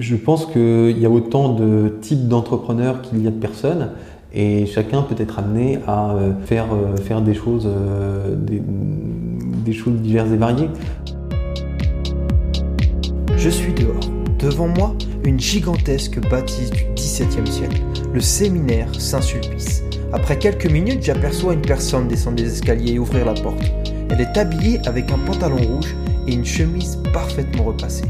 Je pense qu'il y a autant de types d'entrepreneurs qu'il y a de personnes. Et chacun peut être amené à faire, faire des, choses, des, des choses diverses et variées. Je suis dehors. Devant moi, une gigantesque bâtisse du XVIIe siècle, le séminaire Saint-Sulpice. Après quelques minutes, j'aperçois une personne descendre des escaliers et ouvrir la porte. Elle est habillée avec un pantalon rouge et une chemise parfaitement repassée.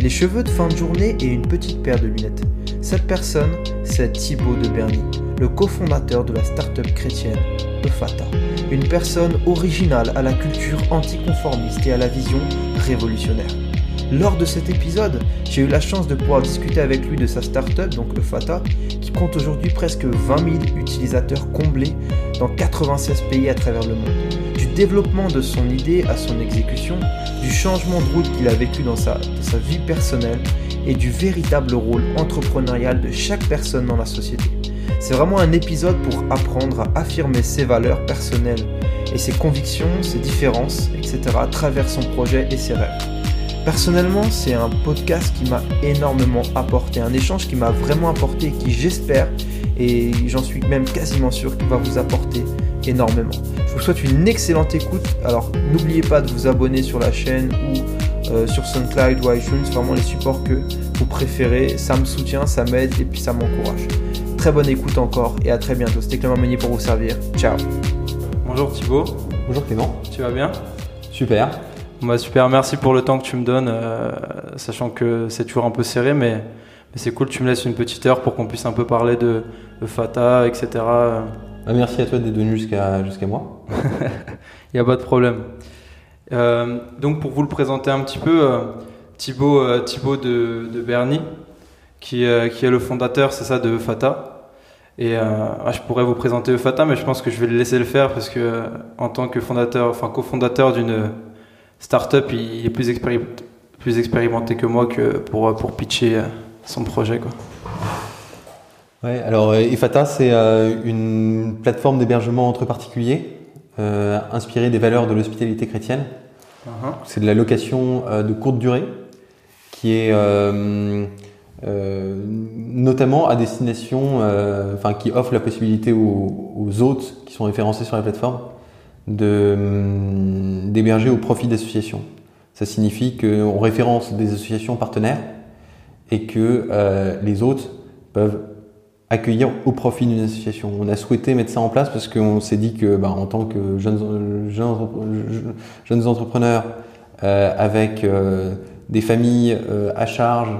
Les cheveux de fin de journée et une petite paire de lunettes. Cette personne, c'est Thibaut de Berny, le cofondateur de la start-up chrétienne Eufata. Une personne originale à la culture anticonformiste et à la vision révolutionnaire. Lors de cet épisode, j'ai eu la chance de pouvoir discuter avec lui de sa startup, donc le Fata, qui compte aujourd'hui presque 20 000 utilisateurs comblés dans 96 pays à travers le monde. Développement de son idée à son exécution, du changement de route qu'il a vécu dans sa, dans sa vie personnelle et du véritable rôle entrepreneurial de chaque personne dans la société. C'est vraiment un épisode pour apprendre à affirmer ses valeurs personnelles et ses convictions, ses différences, etc. à travers son projet et ses rêves. Personnellement, c'est un podcast qui m'a énormément apporté, un échange qui m'a vraiment apporté et qui j'espère, et j'en suis même quasiment sûr qu'il va vous apporter énormément. Je vous souhaite une excellente écoute. Alors n'oubliez pas de vous abonner sur la chaîne ou euh, sur SoundCloud ou iTunes, vraiment les supports que vous préférez. Ça me soutient, ça m'aide et puis ça m'encourage. Très bonne écoute encore et à très bientôt. C'était Clément Meunier pour vous servir. Ciao. Bonjour Thibaut. Bonjour Clément. Tu vas bien? Super. Bah, super, merci pour le temps que tu me donnes, euh, sachant que c'est toujours un peu serré, mais, c'est cool, tu me laisses une petite heure pour qu'on puisse un peu parler de, Fata, etc. Bah, merci à toi d'être venu jusqu'à jusqu'à moi. Il n'y a pas de problème. Euh, donc pour vous le présenter un petit peu, euh, Thibaut, Thibaut de, de Berny, qui, qui est le fondateur, c'est ça, de Fata. Et ah, je pourrais vous présenter Fata, mais je pense que je vais le laisser le faire parce que en tant que fondateur, enfin cofondateur d'une startup, il est plus, expérimenté que moi pour, pour pitcher euh, son projet. Quoi. Ouais, alors EFATA, euh, c'est euh, une plateforme d'hébergement entre particuliers inspirée des valeurs de l'hospitalité chrétienne. Uh-huh. C'est de la location de courte durée qui est notamment à destination, enfin qui offre la possibilité aux, aux, hôtes qui sont référencés sur la plateforme Hum, d'héberger au profit d'associations. Ça signifie qu'on référence des associations partenaires et que euh, les autres peuvent accueillir au profit d'une association. On a souhaité mettre ça en place parce qu'on s'est dit que, bah, en tant que jeunes, jeunes, entrepreneurs euh, avec euh, des familles à charge,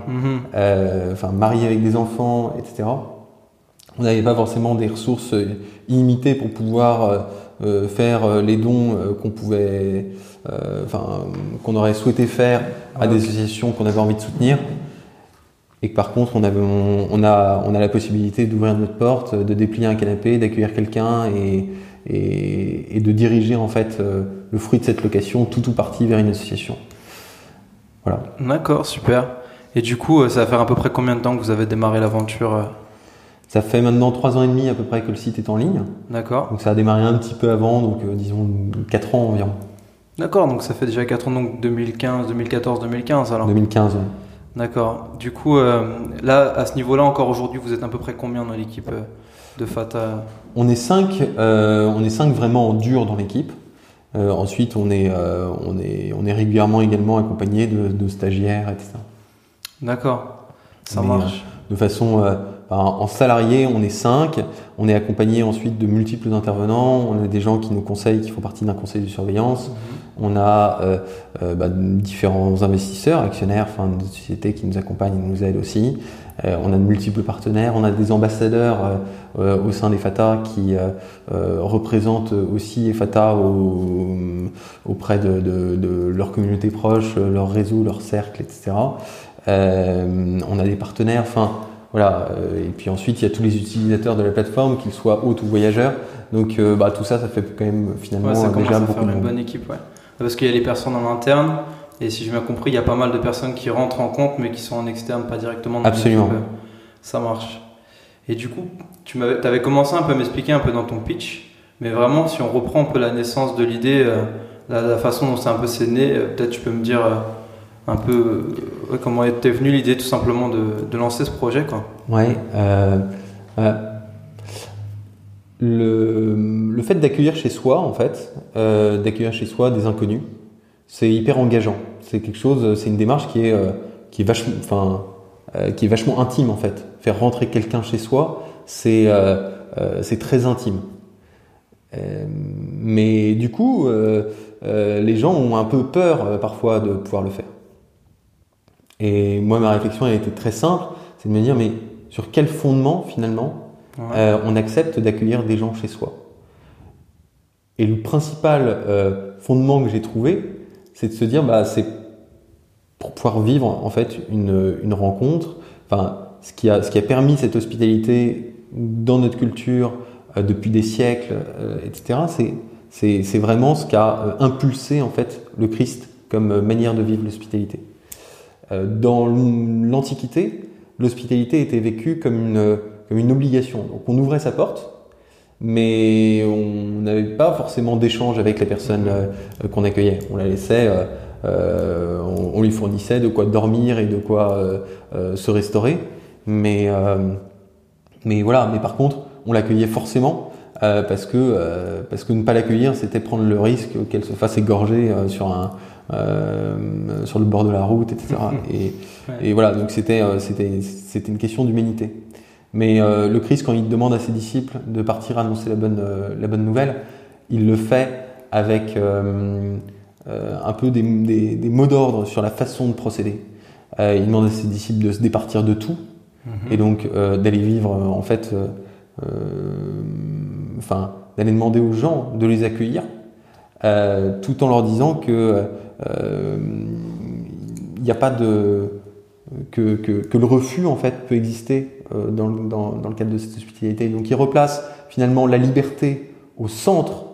enfin mariés avec des enfants, etc., on n'avait pas forcément des ressources illimitées pour pouvoir euh, faire euh, les dons euh, qu'on pouvait, enfin, qu'on aurait souhaité faire à des associations qu'on avait envie de soutenir. Et que par contre, on, avait, on, a, on a la possibilité d'ouvrir notre porte, de déplier un canapé, d'accueillir quelqu'un et, et, et, de diriger en fait le fruit de cette location tout ou partie vers une association. Voilà. D'accord, super. Et du coup, ça va faire à peu près combien de temps que vous avez démarré l'aventure ça fait maintenant trois ans et demi à peu près que le site est en ligne. D'accord. Donc ça a démarré un petit peu avant, donc euh, disons 4 ans environ. D'accord, donc ça fait déjà 4 ans, donc 2015, 2014, 2015 alors 2015, oui. D'accord. Du coup, euh, là, à ce niveau-là, encore aujourd'hui, vous êtes à peu près combien dans l'équipe euh, de Fata? On est 5 on est cinq vraiment en dur dans l'équipe. ensuite, on est, on, est, on est régulièrement également accompagné de, stagiaires, etc. D'accord, ça marche. de façon en salarié, on est 5. On est accompagné ensuite de multiples intervenants. On a des gens qui nous conseillent, qui font partie d'un conseil de surveillance. Mhm. On a euh, euh, bah, différents investisseurs, actionnaires, enfin des sociétés qui nous accompagnent et nous aident aussi. Euh, on a de multiples partenaires. On a des ambassadeurs au sein des FATA qui représentent aussi FATA auprès de, de, leur communauté proche, leur réseau, leur cercle, etc. on a des partenaires. Enfin, voilà. Euh, et puis ensuite, il y a tous les utilisateurs de la plateforme, qu'ils soient hôtes ou voyageurs. Donc euh, bah, tout ça, ça fait quand même finalement ouais, ça déjà beaucoup faire une bonne équipe. Ouais. Parce qu'il y a les personnes en interne, et si j'ai bien compris, il y a pas mal de personnes qui rentrent en compte, mais qui sont en externe, pas directement dans Absolument. Ça marche. Et du coup, tu avais commencé un peu à m'expliquer un peu dans ton pitch, mais vraiment, si on reprend un peu la naissance de l'idée, euh, la, façon dont c'est un peu né, peut-être tu peux me dire un peu comment était venue l'idée tout simplement de, lancer ce projet quoi. Ouais. Le, le, fait d'accueillir chez soi, en fait, d'accueillir chez soi des inconnus, c'est hyper engageant. C'est quelque chose, c'est une démarche qui est, qui est vachement, enfin, qui est vachement intime en fait. Faire rentrer quelqu'un chez soi, c'est c'est très intime. mais du coup, euh, les gens ont un peu peur euh, parfois de pouvoir le faire. Et moi, ma réflexion a été très simple, c'est de me dire, mais sur quel fondement finalement euh, on accepte d'accueillir des gens chez soi? Et le principal fondement que j'ai trouvé, c'est de se dire, bah, c'est pour pouvoir vivre en fait une, une rencontre, enfin, ce qui, a, ce qui a permis cette hospitalité dans notre culture depuis des siècles, etc., c'est c'est vraiment ce qui a euh, impulsé en fait le Christ comme euh, manière de vivre l'hospitalité. Euh, dans l'Antiquité, l'hospitalité était vécue comme une, comme une obligation. Donc on ouvrait sa porte, mais on n'avait pas forcément d'échange avec la personne qu'on accueillait. On la laissait, on, lui fournissait de quoi dormir et de quoi se restaurer, mais, mais voilà. Mais par contre, on l'accueillait forcément euh, parce que euh, parce que ne pas l'accueillir, c'était prendre le risque qu'elle se fasse égorger euh, sur un sur le bord de la route, etc. et, et voilà, donc c'était c'était c'était une question d'humanité. Mais le Christ, quand il demande à ses disciples de partir annoncer la bonne la bonne nouvelle, il le fait avec un peu des, des, des mots d'ordre sur la façon de procéder. il demande à ses disciples de se départir de tout mm-hmm. et donc d'aller vivre en fait enfin, d'aller demander aux gens de les accueillir, euh, tout en leur disant que il n'y a pas de que, le refus en fait peut exister euh, dans, le cadre de cette hospitalité. Donc il replace finalement la liberté au centre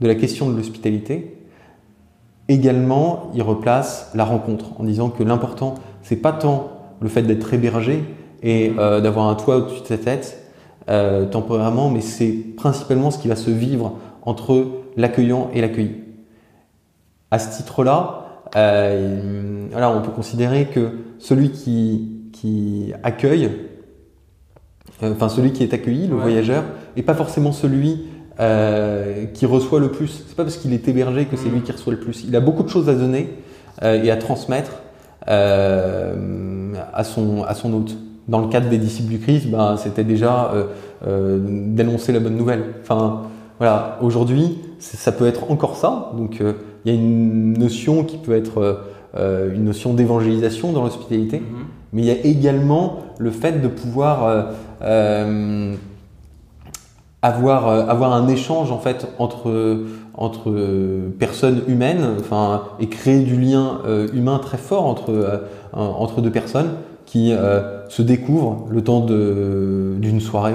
de la question de l'hospitalité. Également, il replace la rencontre en disant que l'important c'est pas tant le fait d'être hébergé et euh, d'avoir un toit au-dessus de sa tête, euh, temporairement, mais c'est principalement ce qui va se vivre entre l'accueillant et l'accueilli. À ce titre-là, euh, on peut considérer que celui qui, qui accueille, euh, enfin celui qui est accueilli, le voyageur, n'est pas forcément celui qui reçoit le plus. C'est pas parce qu'il est hébergé que c'est lui qui reçoit le plus. Il a beaucoup de choses à donner et à transmettre à son à son hôte dans le cadre des disciples du Christ, ben, c'était déjà euh, euh, d'annoncer la bonne nouvelle. Enfin, voilà, aujourd'hui, ça peut être encore ça. Donc, euh, y a une notion qui peut être euh, une notion d'évangélisation dans l'hospitalité, mm-hmm. mais il y a également le fait de pouvoir avoir avoir un échange en fait entre entre personnes humaines, enfin, et créer du lien humain très fort entre entre deux personnes qui euh, se découvrent le temps d'une soirée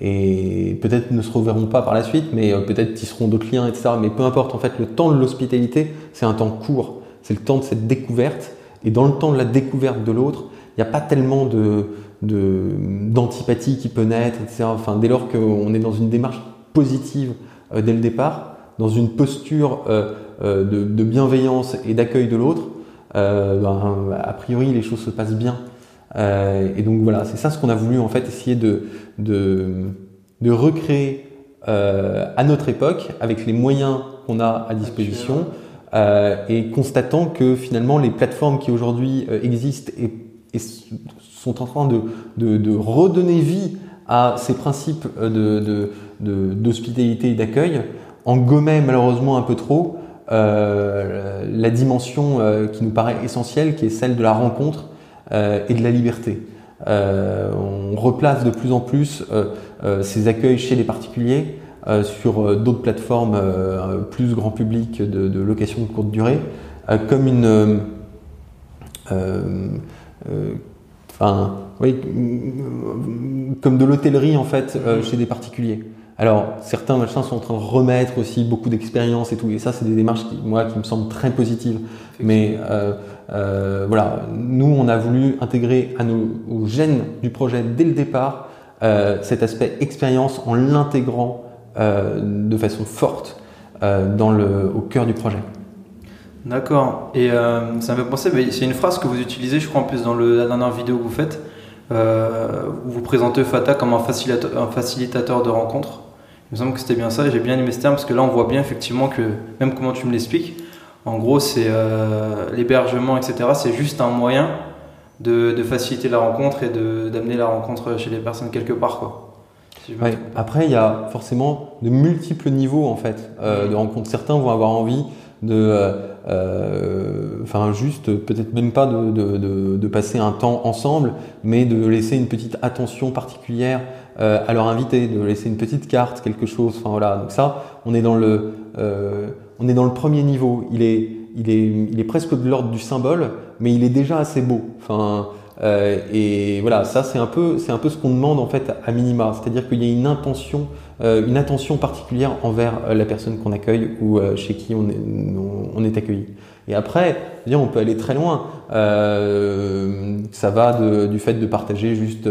et peut-être ne se reverront pas par la suite, mais euh, peut-être tisseront d'autres liens, etc. Mais peu importe, en fait, le temps de l'hospitalité, c'est un temps court. C'est le temps de cette découverte. Et dans le temps de la découverte de l'autre, il n'y a pas tellement de d'antipathie qui peut naître, etc. Enfin, dès lors qu'on est dans une démarche positive euh, dès le départ, dans une posture de, de, bienveillance et d'accueil de l'autre, ben, a priori les choses se passent bien. Euh, et donc voilà, c'est ça ce qu'on a voulu en fait essayer de, de, de recréer euh, à notre époque avec les moyens qu'on a à disposition euh, et constatant que finalement les plateformes qui aujourd'hui existent et, et, sont en train de, de, de, redonner vie à ces principes de, d'hospitalité et d'accueil en gommaient malheureusement un peu trop la dimension qui nous paraît essentielle, qui est celle de la rencontre et de la liberté. Euh, on replace de plus en plus euh, ces accueils chez les particuliers sur d'autres plateformes plus grand public de, de, location de courte durée comme une enfin oui comme de l'hôtellerie en fait chez des particuliers. Alors, certains machins sont en train de remettre aussi beaucoup d'expérience et tout, et ça, c'est des démarches qui, moi, qui me semblent très positives. Mais euh, euh, voilà, nous, on a voulu intégrer à nos, aux gènes du projet dès le départ euh, cet aspect expérience en l'intégrant euh, de façon forte dans le, au cœur du projet. D'accord. Et ça me fait penser, c'est une phrase que vous utilisez, je crois, en plus dans la dernière vidéo que vous faites. Où vous présentez Fata comme un facilitateur, un facilitateur de rencontres. Il me semble que c'était bien ça, j'ai bien aimé ce terme parce que là on voit bien effectivement que, même comment tu me l'expliques, en gros c'est euh, l'hébergement, etc. C'est juste un moyen de, de, faciliter la rencontre et d'amener la rencontre chez les personnes quelque part. Quoi. Après, il y a forcément de multiples niveaux en fait euh, de rencontres. Certains vont avoir envie de, euh, euh, enfin juste peut-être même pas de, de, de, passer un temps ensemble, mais de laisser une petite attention particulière à leur invité, de laisser une petite carte, quelque chose. Enfin voilà. Donc ça, on est dans le, on est dans le premier niveau. Il est, il est, il est presque de l'ordre du symbole, mais il est déjà assez beau. Enfin. Euh, et voilà, ça c'est un peu, c'est un peu ce qu'on demande en fait à minima, c'est-à-dire qu'il y a une intention, euh, une attention particulière envers euh, la personne qu'on accueille ou chez qui on est, on est accueilli. Et après, on peut aller très loin. ça va du fait de partager juste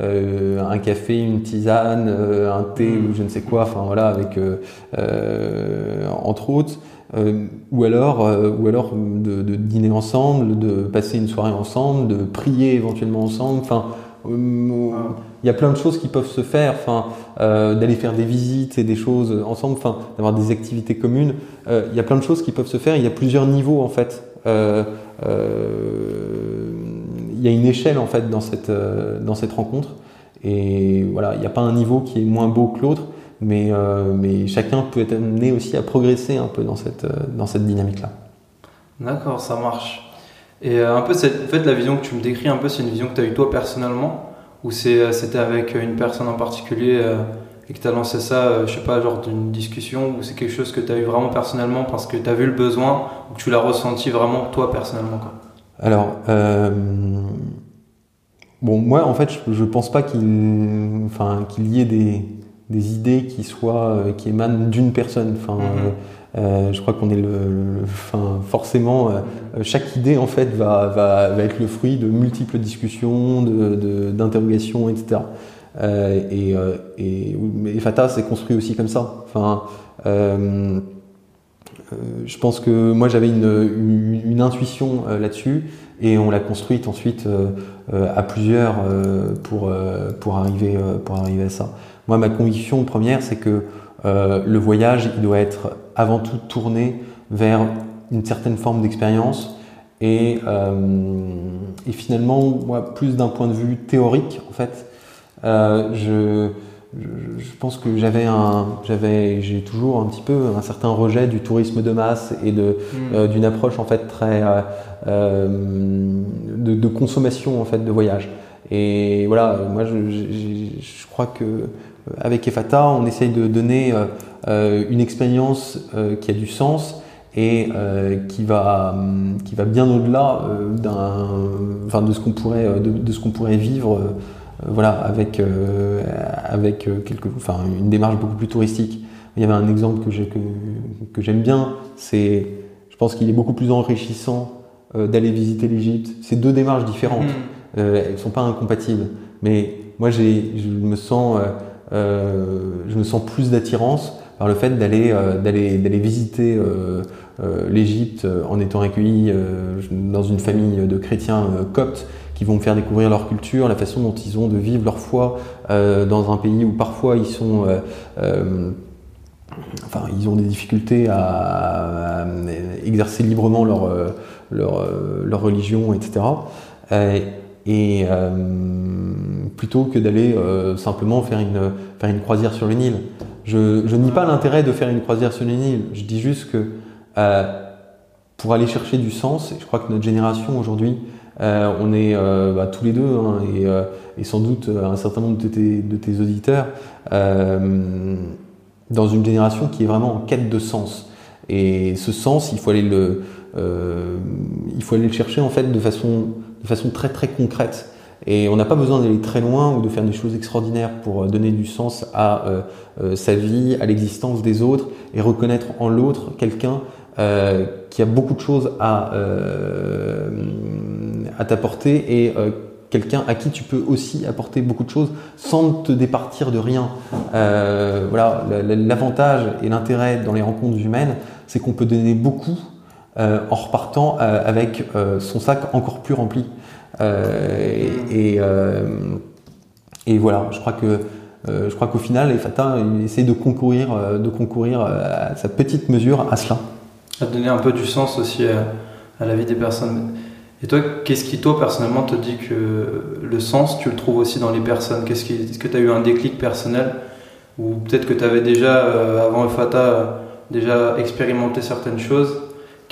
un café, une tisane, un thé ou je ne sais quoi, enfin voilà, avec entre autres. Euh, ou alors, euh, ou alors de, de, dîner ensemble, de passer une soirée ensemble, de prier éventuellement ensemble. Enfin, euh, il y a plein de choses qui peuvent se faire. Enfin, d'aller faire des visites et des choses ensemble. Enfin, d'avoir des activités communes. il y a plein de choses qui peuvent se faire. Il y a plusieurs niveaux en fait. il y a une échelle en fait dans cette dans cette rencontre. Et voilà, il n'y a pas un niveau qui est moins beau que l'autre mais, euh, mais chacun peut être amené aussi à progresser un peu dans cette, euh, dans cette dynamique-là. D'accord, ça marche. Et euh, un peu, cette, en fait, la vision que tu me décris, un peu, c'est une vision que tu as eue toi personnellement, ou c'était avec une personne en particulier et que tu as lancé ça, je sais pas, genre d'une discussion, ou c'est quelque chose que tu as eu vraiment personnellement parce que tu as vu le besoin, ou que tu l'as ressenti vraiment toi personnellement quoi? Alors, bon, moi en fait, je, je pense pas qu'il enfin, qu'il y ait des des idées qui soient euh, qui émanent d'une personne. Enfin, mhm. euh, euh, je crois qu'on est le, forcément chaque idée en fait va, être le fruit de multiples discussions, d'interrogations, de, etc. et, et, Fata s'est construit aussi comme ça. Enfin, je pense que moi j'avais une, une, intuition là-dessus et on l'a construite ensuite à plusieurs pour, pour, arriver, pour arriver à ça. Moi, ma conviction première, c'est que euh, le voyage, il doit être avant tout tourné vers une certaine forme d'expérience et, euh, et, finalement, moi, plus d'un point de vue théorique, en fait, euh, je, je, pense que j'avais un, j'avais, j'ai toujours un petit peu un certain rejet du tourisme de masse et de hmm. euh, d'une approche en fait très euh, de, de, consommation en fait de voyage. Et voilà, moi, je, je crois que avec EFATA, on essaye de donner une expérience qui a du sens et qui va qui va bien au-delà d'un enfin de ce qu'on pourrait de, ce qu'on pourrait vivre voilà avec avec quelque enfin une démarche beaucoup plus touristique. Il y avait un exemple que j'ai que, que j'aime bien c'est je pense qu'il est beaucoup plus enrichissant d'aller visiter l'Égypte. C'est deux démarches différentes. Mmh. elles sont pas incompatibles. Mais moi j'ai je me sens euh, je me sens plus d'attirance le fait d'aller euh, d'aller visiter euh, l'Égypte en étant accueilli dans une famille de chrétiens coptes qui vont me faire découvrir leur culture, la façon dont ils ont de vivre leur foi dans un pays où parfois ils sont enfin, ils ont des difficultés à, exercer librement leur, leur, leur religion, etc. Et, plutôt que d'aller euh, simplement faire une, faire une croisière sur le Nil. Je, je nie pas l'intérêt de faire une croisière sur le Nil. Je dis juste que euh, pour aller chercher du sens, et je crois que notre génération aujourd'hui, euh, on est euh, bah, tous les deux, hein, et, euh, et, sans doute un certain nombre de tes, de tes auditeurs, dans une génération qui est vraiment en quête de sens. Et ce sens, il faut aller le, il faut aller le chercher en fait de façon, de façon très très concrète. Et on n'a pas besoin d'aller très loin ou de faire des choses extraordinaires pour euh, donner du sens à euh, euh, sa vie, à l'existence des autres et reconnaître en l'autre quelqu'un qui a beaucoup de choses à, à t'apporter et quelqu'un à qui tu peux aussi apporter beaucoup de choses sans te départir de rien. voilà, l'avantage et l'intérêt dans les rencontres humaines, c'est qu'on peut donner beaucoup en repartant avec son sac encore plus rempli. et, et voilà, je crois que je crois qu'au final, Efata il essaie de concourir, de concourir à sa petite mesure à cela. À donner un peu du sens aussi à la vie des personnes. Et toi, qu'est-ce qui, toi, personnellement, te dit que le sens, tu le trouves aussi dans les personnes? Qu'est-ce qui, Est-ce que tu as eu un déclic personnel? Ou peut-être que tu avais déjà, euh, avant Fata, déjà expérimenté certaines choses?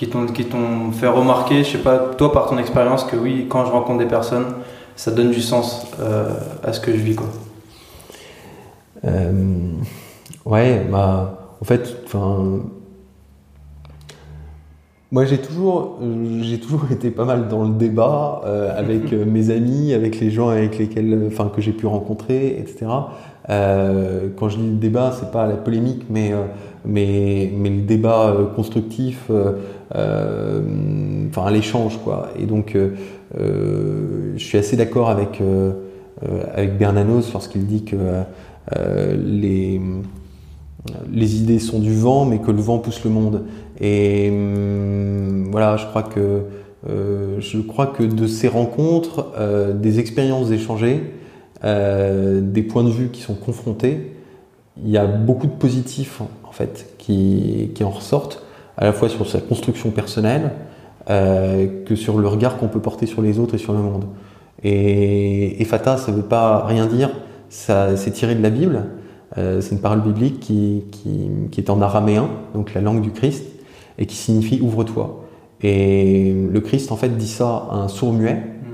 Qui t'ont, qui t'ont fait remarquer, je sais pas, toi, par ton expérience, que oui, quand je rencontre des personnes, ça donne du sens euh, à ce que je vis, quoi. Euh, ouais, bah, en fait, enfin moi, j'ai toujours, euh, j'ai toujours été pas mal dans le débat euh, avec mes amis, avec les gens avec lesquels, enfin, que j'ai pu rencontrer, etc. Euh, quand je dis le débat, c'est pas la polémique, mais mais mais le débat constructif, enfin l'échange, quoi. Et donc, je suis assez d'accord avec avec Bernanos lorsqu'il dit que les les idées sont du vent, mais que le vent pousse le monde. Et hum, voilà, je crois que euh, je crois que de ces rencontres, euh, des expériences échangées, euh, des points de vue qui sont confrontés, il y a beaucoup de positifs en fait qui, qui en ressortent, à la fois sur sa construction personnelle que sur le regard qu'on peut porter sur les autres et sur le monde. Et, et Fata, ça veut pas rien dire, ça c'est tiré de la Bible. c'est une parole biblique qui, qui, qui, est en araméen, donc la langue du Christ, et qui signifie ouvre-toi. Et le Christ en fait dit ça à un sourd muet. Hmm.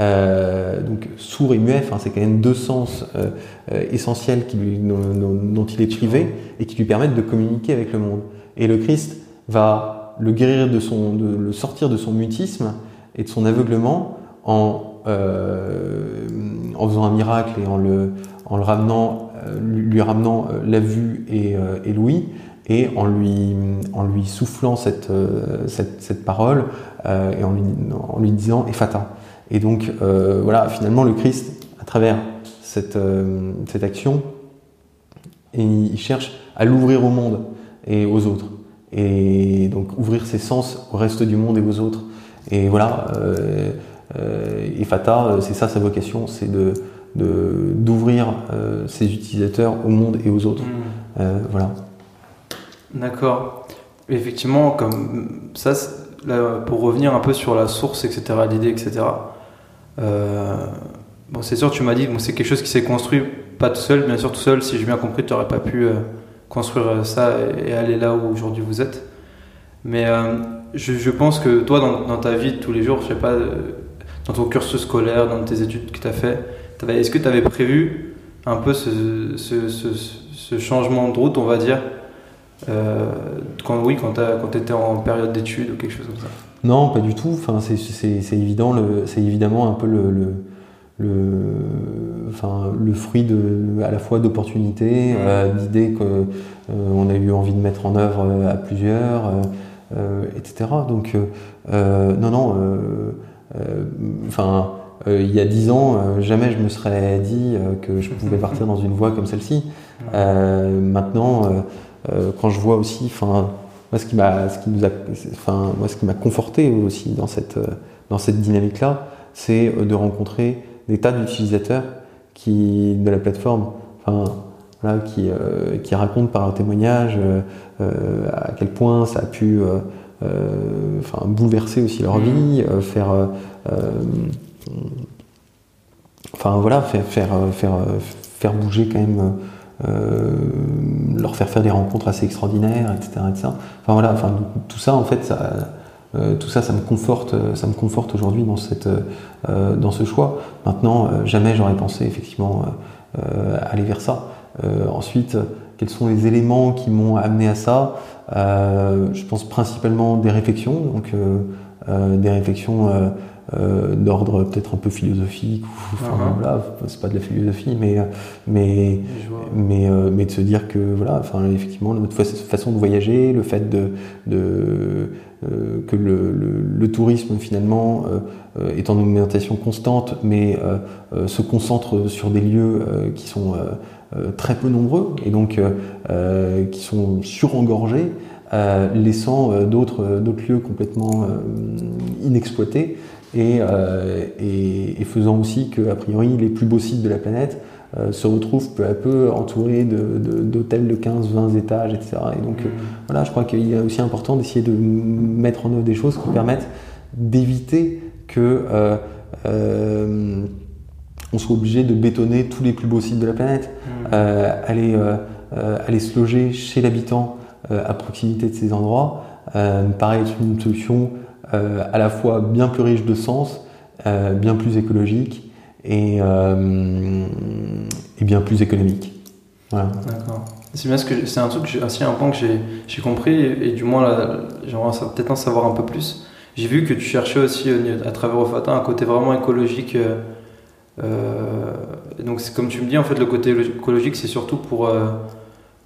Euh, donc sourd et muet, c'est quand même deux sens euh, euh, essentiels qui lui, dont, il est privé et qui lui permettent de communiquer avec le monde. Et le Christ va le guérir de son, de le sortir de son mutisme et de son aveuglement en, en faisant un miracle et en le, en le ramenant, lui ramenant la vue et, et l'ouïe et en lui, en lui soufflant cette, euh, cette, cette parole euh, et en lui, en lui disant Ephata. Et donc, euh, voilà, finalement, le Christ, à travers cette, euh, cette action, il cherche à l'ouvrir au monde et aux autres. Et donc, ouvrir ses sens au reste du monde et aux autres. Et voilà, euh, Ephata, c'est ça sa vocation, c'est de d'ouvrir ses utilisateurs au monde et aux autres. Mmh. voilà. D'accord. Effectivement, comme ça, pour revenir un peu sur la source, etc., l'idée, etc. Euh, bon, c'est sûr, tu m'as dit, bon, c'est quelque chose qui s'est construit pas tout seul, bien sûr tout seul. Si j'ai bien compris, tu n'aurais pas pu euh, construire ça et, aller là où aujourd'hui vous êtes. Mais euh, je, pense que toi, dans, ta vie de tous les jours, je sais pas, dans ton cursus scolaire, dans tes études que tu as fait, est-ce que tu avais prévu un peu ce, ce changement de route, on va dire, euh, quand, oui, quand tu étais en période d'études ou quelque chose comme ça? Non, pas du tout. Enfin, c'est évident, c'est évidemment un peu le, enfin, le fruit de, à la fois d'opportunités, euh, d'idées qu'on euh, a eu envie de mettre en œuvre à plusieurs, etc. Donc, non, non, enfin. il y a dix ans, jamais je me serais dit que je pouvais partir dans une voie comme celle-ci. maintenant, euh, quand je vois aussi, enfin, moi ce qui m'a, ce qui nous a, enfin, moi ce qui m'a conforté aussi dans cette, euh, dans cette dynamique-là, c'est euh, de rencontrer des tas d'utilisateurs qui de la plateforme, enfin, voilà, qui, qui racontent par un témoignage à quel point ça a pu enfin, bouleverser aussi leur mmh. vie, faire, enfin voilà, faire, faire, faire, faire bouger quand même euh, leur faire faire des rencontres assez extraordinaires, etc. Enfin voilà, enfin, tout ça en fait, ça, euh, tout ça, ça me conforte, ça me conforte aujourd'hui dans cette, euh, dans ce choix. Maintenant, jamais j'aurais pensé effectivement aller vers ça. ensuite, quels sont les éléments qui m'ont amené à ça? Je pense principalement des réflexions, donc des réflexions euh, d'ordre peut-être un peu philosophique ou enfin, uh-huh. voilà, c'est pas de la philosophie mais mais mais, euh, mais de se dire que voilà enfin effectivement notre façon de voyager le fait de, de euh, que le, le, tourisme finalement est en augmentation constante mais se concentre sur des lieux qui sont très peu nombreux et donc qui sont surengorgés laissant d'autres d'autres lieux complètement inexploités et, et, et, faisant aussi que, a priori, les plus beaux sites de la planète se retrouvent peu à peu entourés d'hôtels de, de, 15-20 étages, etc. Et donc, voilà, je crois qu'il est aussi important d'essayer de mettre en œuvre des choses qui permettent d'éviter que euh, on soit obligé de bétonner tous les plus beaux sites de la planète, euh, aller, euh, aller se loger chez l'habitant à proximité de ces endroits, pareil, c'est une solution à la fois bien plus riche de sens, bien plus écologique et, et bien plus économique. D'accord. C'est bien ce que c'est un truc, c'est un point que j'ai compris et, du moins j'aimerais peut-être en savoir un peu plus. J'ai vu que tu cherchais aussi à travers Ofata un côté vraiment écologique. Euh, euh donc comme tu me dis en fait le côté écologique c'est surtout pour euh,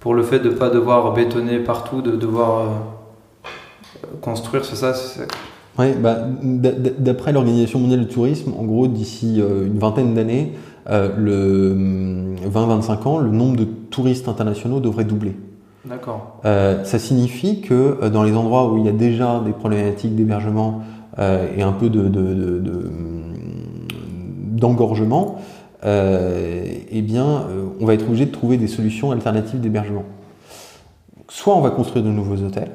pour le fait de pas devoir bétonner partout, de devoir euh, construire, c'est ça. Oui, bah, d'après l'Organisation mondiale du tourisme, en gros d'ici une vingtaine d'années, le 20-25 ans, le nombre de touristes internationaux devrait doubler. D'accord. Euh, ça signifie que euh, dans les endroits où il y a déjà des problématiques d'hébergement euh, et un peu de, d'engorgement, eh bien, on va être obligé de trouver des solutions alternatives d'hébergement. Soit on va construire de nouveaux hôtels,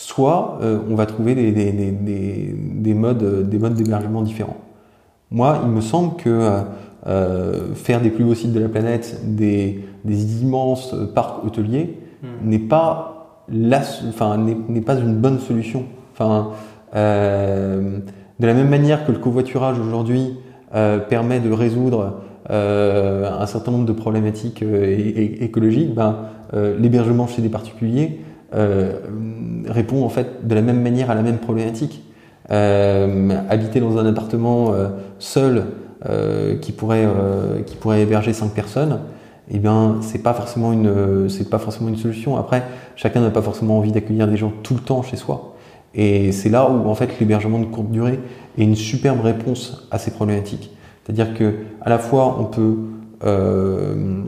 soit on va trouver des, des, modes, des modes d'hébergement différents. Moi, il me semble que euh, faire des plus beaux sites de la planète, des, immenses parcs hôteliers, hmm. n'est pas la, enfin n'est pas une bonne solution. Enfin, euh, de la même manière que le covoiturage aujourd'hui euh, permet de résoudre euh, un certain nombre de problématiques euh, écologiques, ben, euh, l'hébergement chez des particuliers répond en fait de la même manière à la même problématique. habiter dans un appartement seul euh, qui, pourrait, euh, qui pourrait héberger cinq personnes, eh bien, c'est pas forcément une, c'est pas forcément une solution. Après, chacun n'a pas forcément envie d'accueillir des gens tout le temps chez soi. Et c'est là où, en fait, l'hébergement de courte durée est une superbe réponse à ces problématiques. C'est-à-dire que, à la fois, on peut euh,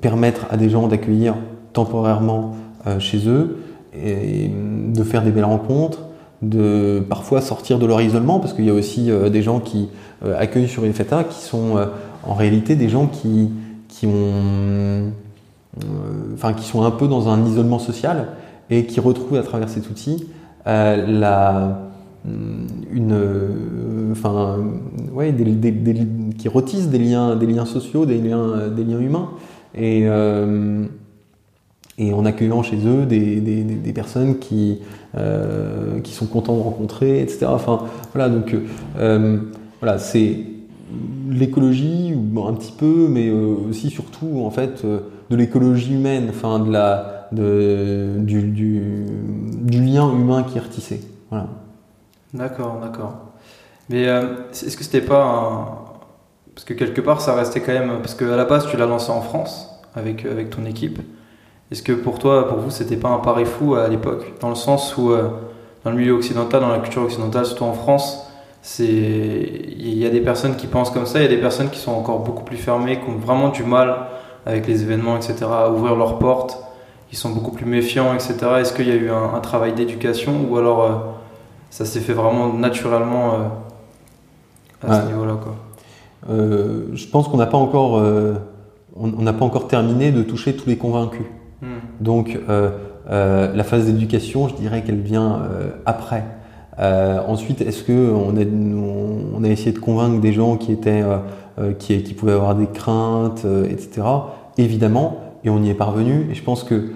permettre à des gens d'accueillir temporairement euh, chez eux de faire des belles rencontres, de parfois sortir de leur isolement, parce qu'il y a aussi euh, des gens qui euh, accueillent sur une feta qui sont euh, en réalité des gens qui, qui ont euh, enfin qui sont un peu dans un isolement social et qui retrouvent à travers cet outil la une enfin ouais qui retissent des liens des liens sociaux des liens des liens humains et et en accueillant chez eux des, des, personnes qui, euh, qui sont contents de rencontrer, etc. Enfin, voilà, donc euh, voilà, c'est l'écologie, un petit peu, mais euh, aussi surtout en fait de l'écologie humaine, enfin de la, de, du, lien humain qui est retissé. Voilà. D'accord, d'accord. Mais est-ce que c'était pas. Parce que quelque part ça restait quand même... Parce qu'à la base tu l'as lancé en France avec, avec ton équipe. Est-ce que pour toi, pour vous, c'était pas un pari fou à l'époque Dans le sens où, dans le milieu occidental, dans la culture occidentale, surtout en France, il y a des personnes qui pensent comme ça, il y a des personnes qui sont encore beaucoup plus fermées, qui ont vraiment du mal avec les événements, etc., à ouvrir leurs portes, ils sont beaucoup plus méfiants, etc. Est-ce qu'il y a eu un, travail d'éducation ou alors euh, ça s'est fait vraiment naturellement euh, à ce niveau-là quoi? Euh, Je pense qu'on n'a pas encore on n'a pas encore terminé de toucher tous les convaincus. Hmm. Donc la phase d'éducation, je dirais qu'elle vient après. Euh, ensuite, est-ce que on a, essayé de convaincre des gens qui étaient, euh, euh, qui, pouvaient avoir des craintes, etc. Évidemment, et on y est parvenu. Et je pense que,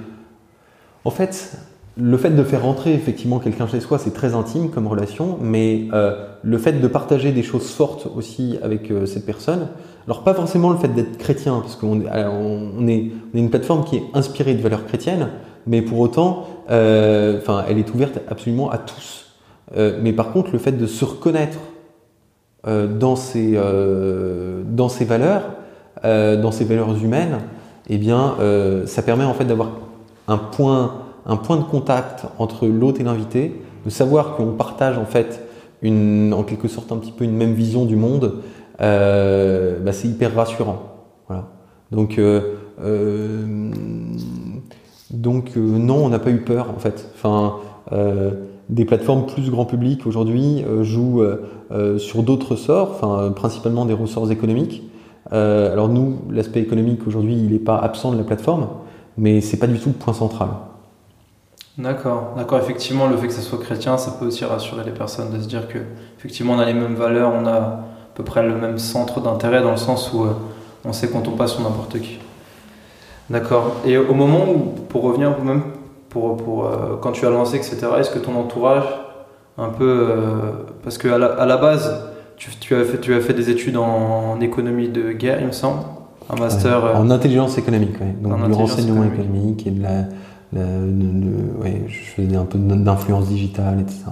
en fait, le fait de faire rentrer effectivement quelqu'un chez soi, c'est très intime comme relation, mais le fait de partager des choses fortes aussi avec cette personne, alors pas forcément le fait d'être chrétien, parce qu'on on est, une plateforme qui est inspirée de valeurs chrétiennes, mais pour autant, enfin, elle est ouverte absolument à tous. Euh, mais par contre, le fait de se reconnaître euh, dans, ces, euh, valeurs, dans ces valeurs humaines, eh bien, ça permet en fait d'avoir un point, de contact entre l'hôte et l'invité, de savoir qu'on partage en fait en quelque sorte un petit peu une même vision du monde. Bah, c'est hyper rassurant. Voilà. Donc Donc non, on n'a pas eu peur en fait. Enfin, des plateformes plus grand public aujourd'hui jouent sur d'autres sorts, enfin principalement des ressorts économiques. alors nous, l'aspect économique aujourd'hui, il n'est pas absent de la plateforme, mais c'est pas du tout le point central. D'accord, d'accord. Effectivement, le fait que ça soit chrétien, ça peut aussi rassurer les personnes de se dire que effectivement on a les mêmes valeurs, on a peu près le même centre d'intérêt dans le sens où euh, on sait qu'on tombe pas sur n'importe qui. D'accord. Et au moment où, pour revenir même pour, pour euh, quand tu as lancé, etc. Est-ce que ton entourage, un peu, euh, parce que à la, base, tu, as fait, tu as fait des études en, économie de guerre, il me semble, un master. en intelligence économique, oui. Donc le renseignement économique et de la je faisais un peu d'influence digitale, etc.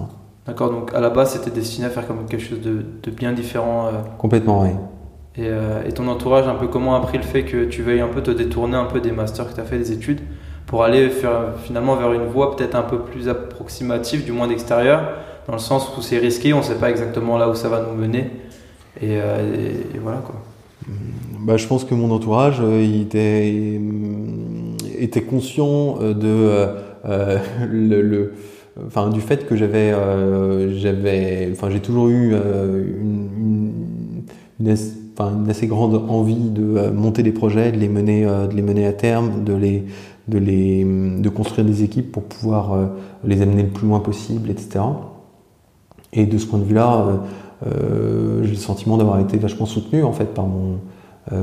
D'accord, donc à la base c'était destiné à faire comme quelque chose de, bien différent. Euh. Complètement, oui. Euh, et, ton entourage, un peu comment a pris le fait que tu veuilles un peu te détourner un peu des masters que tu as fait, des études, pour aller faire, finalement vers une voie peut-être un peu plus approximative, du moins d'extérieur, dans le sens où c'est risqué, on ne sait pas exactement là où ça va nous mener. Et, euh, voilà quoi. Bah, je pense que mon entourage, il était était conscient de euh, le, enfin du fait que j'avais euh, j'avais enfin j'ai toujours eu une, une, assez grande envie de monter des projets de les mener de les mener à terme de les de les de construire des équipes pour pouvoir les amener le plus loin possible etc et de ce point de vue là j'ai le sentiment d'avoir été vachement soutenu en fait par mon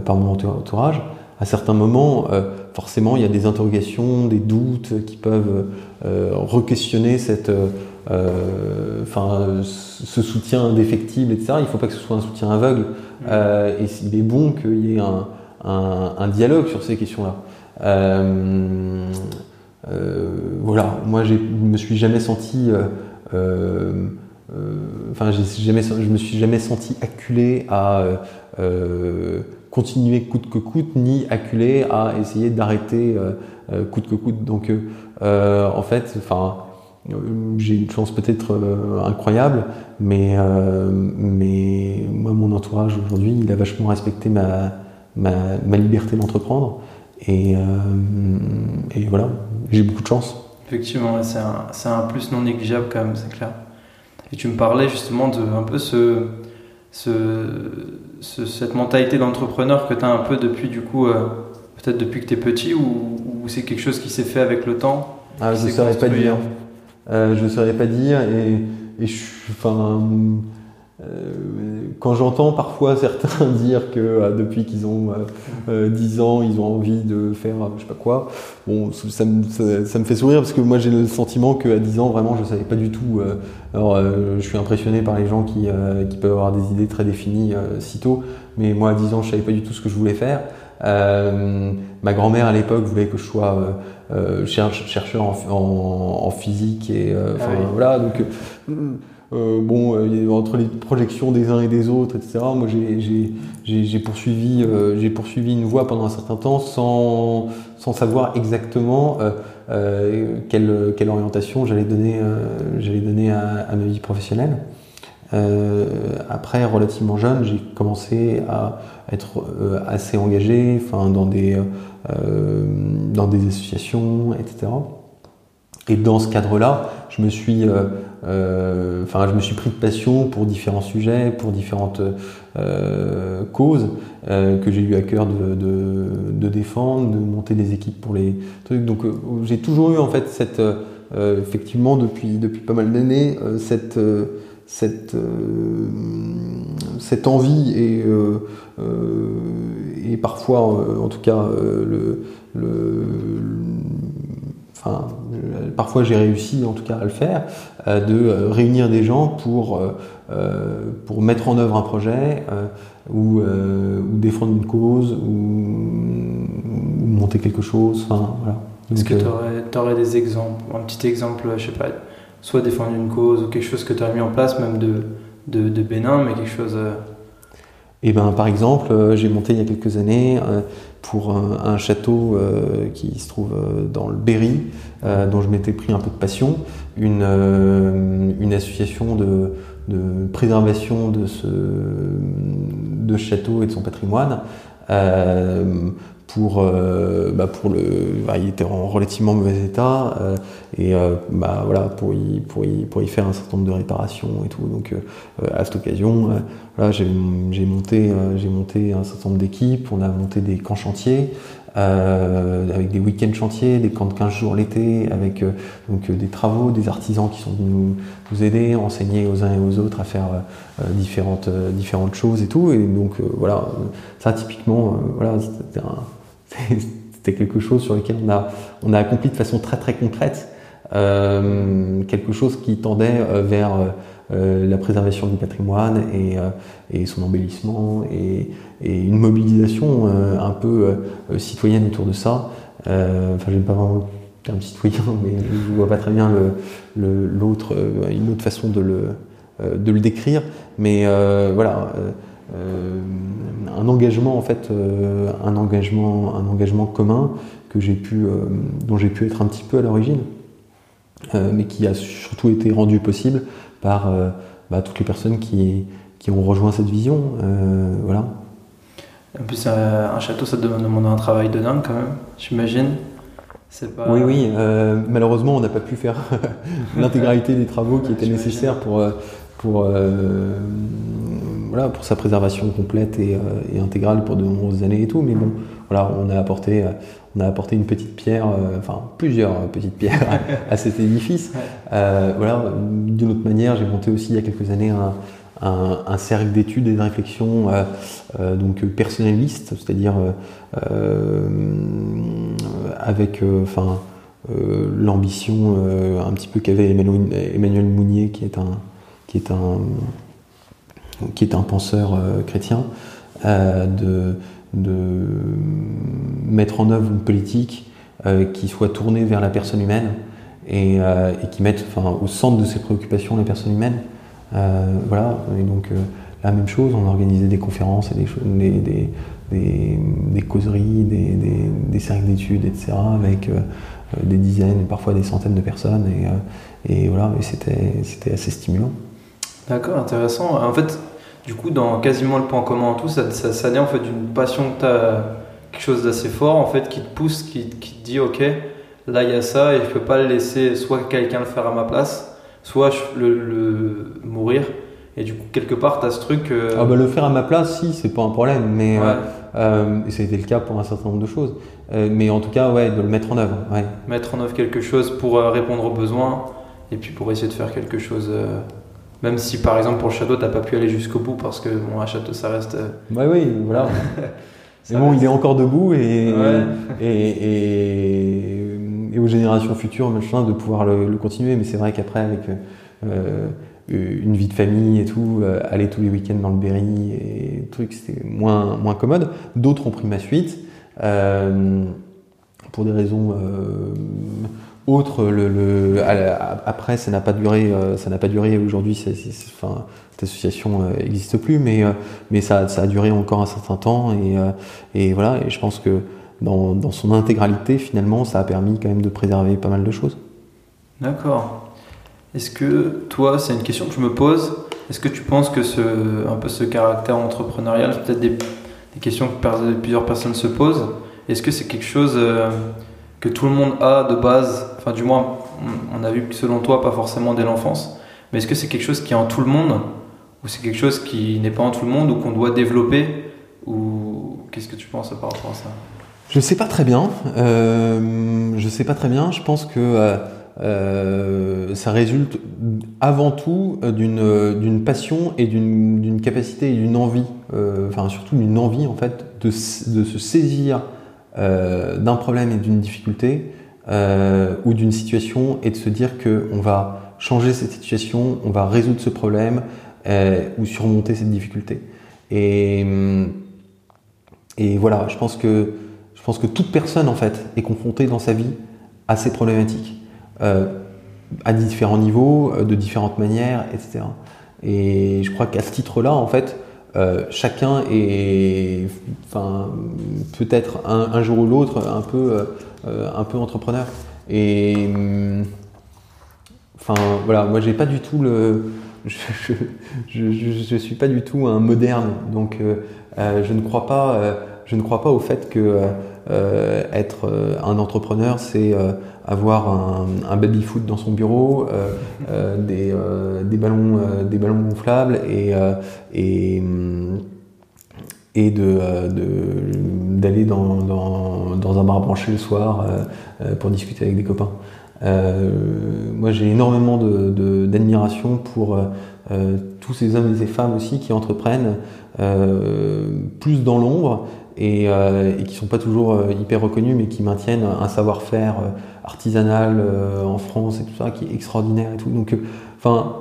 par mon entourage à certains moments, euh, forcément, il y a des interrogations, des doutes qui peuvent euh, re-questionner cette, euh, ce soutien indéfectible, etc. Il ne faut pas que ce soit un soutien aveugle. et il est bon qu'il y ait un, dialogue sur ces questions-là. voilà, moi je me suis jamais senti, enfin jamais, je me suis jamais senti acculé à continuer coûte que coûte, ni acculer à essayer d'arrêter euh, euh, coûte que coûte. Donc, euh, en fait, enfin, j'ai une chance peut-être incroyable, mais, mais moi, mon entourage aujourd'hui, il a vachement respecté ma, ma, ma liberté d'entreprendre. Et, et, voilà, j'ai beaucoup de chance. Effectivement, c'est un, un, plus non négligeable quand même, c'est clair. Et tu me parlais justement de un peu ce, ce, cette mentalité d'entrepreneur que tu as un peu depuis, du coup, euh, peut-être depuis que tu es petit ou, c'est quelque chose qui s'est fait avec le temps ah, Je ne saurais pas dire. Euh, je ne saurais pas dire. Et, et je, enfin, quand j'entends parfois certains dire que euh, depuis qu'ils ont 10 euh, ans, ils ont envie de faire je sais pas quoi, bon, ça me, ça, me fait sourire parce que moi j'ai le sentiment qu'à 10 ans, vraiment, je savais pas du tout. alors, je suis impressionné par les gens qui, qui peuvent avoir des idées très définies si tôt, mais moi à 10 ans, je savais pas du tout ce que je voulais faire. ma grand-mère à l'époque voulait que je sois chercheur en, en, physique et ah voilà donc euh, bon, euh, entre les projections des uns et des autres, etc. Moi, j'ai poursuivi, euh, poursuivi une voie pendant un certain temps sans, sans savoir exactement quelle, quelle, orientation j'allais donner, donner à, à, ma vie professionnelle. après, relativement jeune, j'ai commencé à être assez engagé, enfin, dans des, dans des associations, etc. Et dans ce cadre-là, je me suis enfin, je me suis pris de passion pour différents sujets, pour différentes euh, causes euh, que j'ai eu à cœur de, de, défendre, de monter des équipes pour les trucs. Donc, j'ai toujours eu en fait cette, effectivement, depuis depuis pas mal d'années, cette cette, cette envie et, et parfois, en tout cas, le, le enfin, parfois j'ai réussi en tout cas à le faire, euh, de euh, réunir des gens pour, euh, pour mettre en œuvre un projet ou, ou, défendre une cause ou, monter quelque chose. Enfin, voilà. Est-ce que tu aurais, des exemples, un petit exemple, je sais pas, soit défendre une cause ou quelque chose que tu as mis en place, même de, de, de bénin, mais quelque chose. Eh ben, par exemple, j'ai monté il y a quelques années pour un, château euh, qui se trouve euh, dans le Berry, euh, dont je m'étais pris un peu de passion, une, une association de, de, préservation de ce, de château et de son patrimoine, pour, euh, bah pour le, bah, il était en relativement mauvais état euh, et euh, bah voilà pour y, pour y, pour y faire un certain nombre de réparations et tout. Donc à cette occasion, j'ai monté, j'ai monté un certain nombre d'équipes. On a monté des camps chantiers. avec des week-ends chantiers, des camps de 15 jours l'été, avec donc des travaux, des artisans qui sont venus nous, nous, aider, enseigner aux uns et aux autres à faire différentes, différentes choses et tout. Et donc voilà, ça typiquement, voilà, c'était un, c'était quelque chose sur lequel on a, on a accompli de façon très très concrète euh, quelque chose qui tendait euh, vers euh, la préservation du patrimoine et, et son embellissement et, une mobilisation un peu citoyenne autour de ça. enfin, j'aime pas vraiment le terme citoyen, mais je vois pas très bien l'autre, une autre façon de le, de le décrire. Mais voilà euh, un engagement en fait, euh, un engagement, un engagement commun que j'ai pu, euh, dont j'ai pu être un petit peu à l'origine, mais qui a surtout été rendu possible par bah, toutes les personnes qui, qui ont rejoint cette vision. voilà. En plus, un château, ça demande un travail de dingue quand même, j'imagine. Pas... Oui, oui. malheureusement, on n'a pas pu faire l'intégralité des travaux qui étaient nécessaires pour, pour, voilà, pour sa préservation complète et, euh, intégrale pour de nombreuses années et tout. Mais bon, voilà, on a apporté, euh, on a apporté une petite pierre, euh, enfin plusieurs petites pierres à, cet édifice. voilà, d'une autre manière, j'ai monté aussi il y a quelques années un, un, cercle d'études et de réflexion donc personnaliste, c'est-à-dire avec, enfin. l'ambition un petit peu qu'avait Emmanuel, Emmanuel Mounier, qui est un, qui est un, qui est un penseur euh, chrétien, euh, de, de, mettre en œuvre une politique euh, qui soit tournée vers la personne humaine et, qui mette enfin, au centre de ses préoccupations la personne humaine. voilà, et donc la même chose, on a organisé des conférences et des, des, des, des causeries, des, cercles d'études, etc., avec des dizaines parfois des centaines de personnes, et, et voilà, et c'était assez stimulant. D'accord, intéressant. En fait, du coup, dans quasiment le point commun en tout, ça, ça, ça naît en fait d'une passion que tu as, quelque chose d'assez fort en fait, qui te pousse, qui, qui te dit ok, là il y a ça et je peux pas le laisser soit quelqu'un le faire à ma place, soit le, le mourir. Et du coup, quelque part, tu as ce truc. Euh, ah bah, le faire à ma place, si, c'est pas un problème, mais euh, euh, ça a été le cas pour un certain nombre de choses. mais en tout cas, ouais, de le mettre en œuvre. Ouais. Mettre en œuvre quelque chose pour répondre aux besoins et puis pour essayer de faire quelque chose même si par exemple pour le château, t'as pas pu aller jusqu'au bout parce que bon, un château ça reste. Euh, ouais, oui, voilà. Mais bon, il est encore debout et, et, et, aux générations futures, machin, de pouvoir le, continuer. Mais c'est vrai qu'après, avec euh, une vie de famille et tout, euh, aller tous les week-ends dans le Berry et trucs, c'était moins, moins commode. D'autres ont pris ma suite pour des raisons autre, après, ça n'a pas duré, euh, ça n'a pas duré. Aujourd'hui, cette association n'existe euh, plus, mais, euh, ça, a duré encore un certain temps. Et, voilà, et je pense que dans, son intégralité, finalement, ça a permis quand même de préserver pas mal de choses. D'accord. Est-ce que toi, c'est une question que je me pose. Est-ce que tu penses que ce, un peu ce caractère entrepreneurial, c'est peut-être des, questions que plusieurs personnes se posent. Est-ce que c'est quelque chose que tout le monde a de base, enfin du moins on a vu selon toi pas forcément dès l'enfance, mais est-ce que c'est quelque chose qui est en tout le monde ou c'est quelque chose qui n'est pas en tout le monde ou qu'on doit développer ou qu'est-ce que tu penses par rapport à ça? Je sais pas très bien. Euh, je sais pas très bien. Je pense que euh, euh, ça résulte avant tout d'une passion et d'une capacité et d'une envie, enfin surtout d'une envie en fait de, se saisir euh, d'un problème et d'une difficulté euh, ou d'une situation et de se dire qu'on va changer cette situation, on va résoudre ce problème euh, ou surmonter cette difficulté. Et, et voilà, je pense que je pense que toute personne en fait est confrontée dans sa vie à ces problématiques, euh, à différents niveaux, de différentes manières, etc. Et je crois qu'à ce titre-là, en fait, euh, chacun est, enfin, peut-être un, jour ou l'autre un peu, euh, un peu entrepreneur. Et enfin voilà, moi j'ai pas du tout le, je, je, suis pas du tout un moderne, donc euh, je ne crois pas, je ne crois pas au fait que être un entrepreneur, c'est avoir un, un baby-foot dans son bureau, des, ballons, des ballons gonflables et, hum, et de, d'aller dans, dans, dans, un bar branché le soir pour discuter avec des copains. moi, j'ai énormément de, d'admiration pour tous ces hommes et ces femmes aussi qui entreprennent plus dans l'ombre et, euh, qui sont pas toujours euh, hyper reconnus, mais qui maintiennent un savoir-faire euh, artisanal euh, en France et tout ça, qui est extraordinaire et tout. Donc, enfin,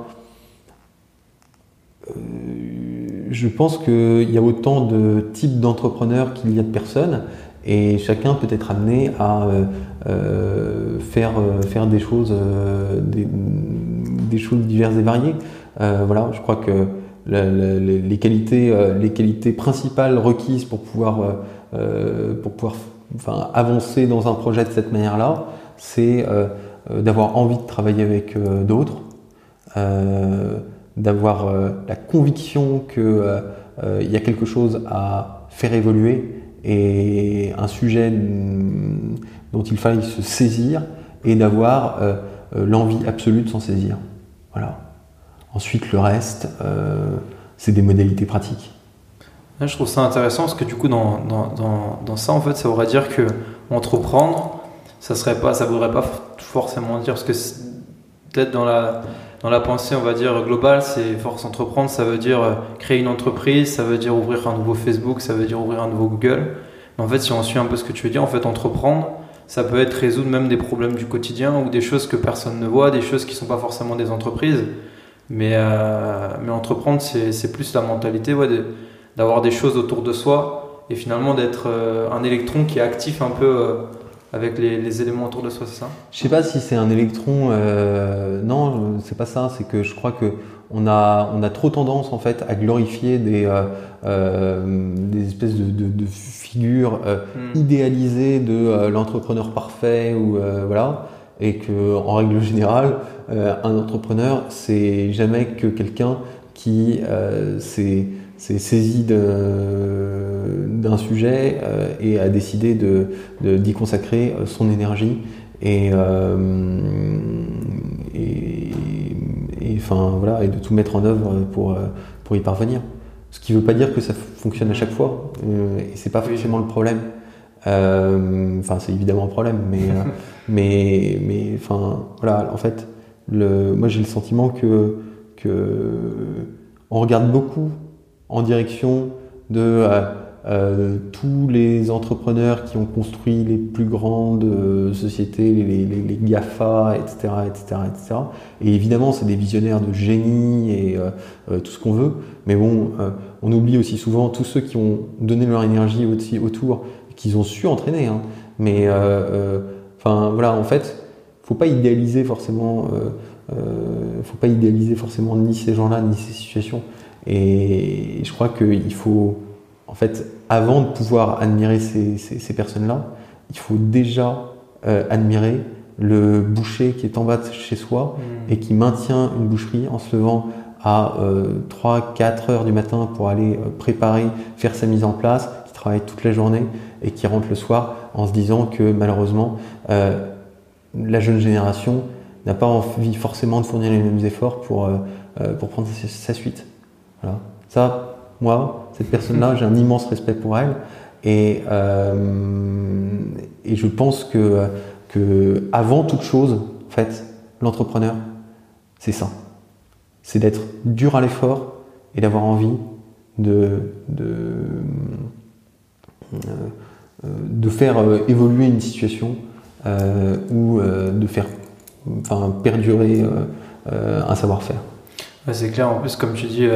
je pense qu'il y a autant de types d'entrepreneurs qu'il y a de personnes, et chacun peut être amené à faire, faire des choses, des, des, choses diverses et variées. voilà, je crois que les, qualités, euh, les qualités principales requises pour pouvoir, euh, euh, pour pouvoir enfin, avancer dans un projet de cette manière-là, c'est d'avoir envie de travailler avec d'autres, d'avoir la conviction qu'il y a quelque chose à faire évoluer et un sujet dont il faille se saisir et d'avoir l'envie absolue de s'en saisir. Voilà. Ensuite, le reste, euh, c'est des modalités pratiques. je trouve ça intéressant parce que du coup, dans, dans, ça, en fait, ça voudrait dire que entreprendre, ça serait pas, ça voudrait pas forcément dire parce que peut-être dans la dans la pensée, on va dire globale, c'est force entreprendre, ça veut dire euh, créer une entreprise, ça veut dire ouvrir un nouveau Facebook, ça veut dire ouvrir un nouveau Google. Mais en fait, si on suit un peu ce que tu veux dire, en fait, entreprendre, ça peut être résoudre même des problèmes du quotidien ou des choses que personne ne voit, des choses qui sont pas forcément des entreprises. Mais, euh, entreprendre, c'est plus la mentalité ouais, d'avoir des choses autour de soi et finalement d'être euh, un électron qui est actif un peu avec les, les, éléments autour de soi, c'est ça? Je sais pas si c'est un électron. Euh, non, c'est pas ça. C'est que je crois que on a, on a trop tendance en fait à glorifier des, des espèces de, de, de figures hmm. idéalisées de l'entrepreneur parfait ou voilà et que en règle générale, euh, un entrepreneur, c'est jamais que quelqu'un qui euh, s'est saisi d'un sujet euh, et a décidé d'y de, d'y consacrer son énergie et, enfin, voilà, et de tout mettre en œuvre pour, pour y parvenir. Ce qui ne veut pas dire que ça fonctionne à chaque fois, et c'est pas forcément le problème. Euh, enfin, c'est évidemment un problème, mais, euh, mais, mais, enfin, voilà, en fait, le, moi j'ai le sentiment que, on regarde beaucoup en direction de euh, tous les entrepreneurs qui ont construit les plus grandes sociétés, les, GAFA, etc., etc., etc. Et évidemment, c'est des visionnaires de génie et tout ce qu'on veut. Mais bon, on oublie aussi souvent tous ceux qui ont donné leur énergie autour qu'ils ont su entraîner. Hein. Mais euh, euh, enfin voilà, en fait, faut pas idéaliser forcément, euh, faut pas idéaliser forcément ni ces gens-là ni ces situations. Et je crois qu'il faut, en fait, avant de pouvoir admirer ces, ces, personnes-là, il faut déjà admirer le boucher qui est en bas de chez soi mmh. et qui maintient une boucherie en se levant à 3-4 heures du matin pour aller préparer, faire sa mise en place, qui travaille toute la journée et qui rentrent le soir en se disant que malheureusement, euh, la jeune génération n'a pas envie forcément de fournir les mêmes efforts pour, euh, euh, pour prendre sa, suite. Voilà. Ça, moi, cette personne-là, j'ai un immense respect pour elle. Et, et je pense que, que avant toute chose, en fait, l'entrepreneur, c'est ça. C'est d'être dur à l'effort et d'avoir envie de, de euh, de faire euh, évoluer une situation euh, ou de faire perdurer un savoir-faire. c'est clair, en plus, comme tu dis,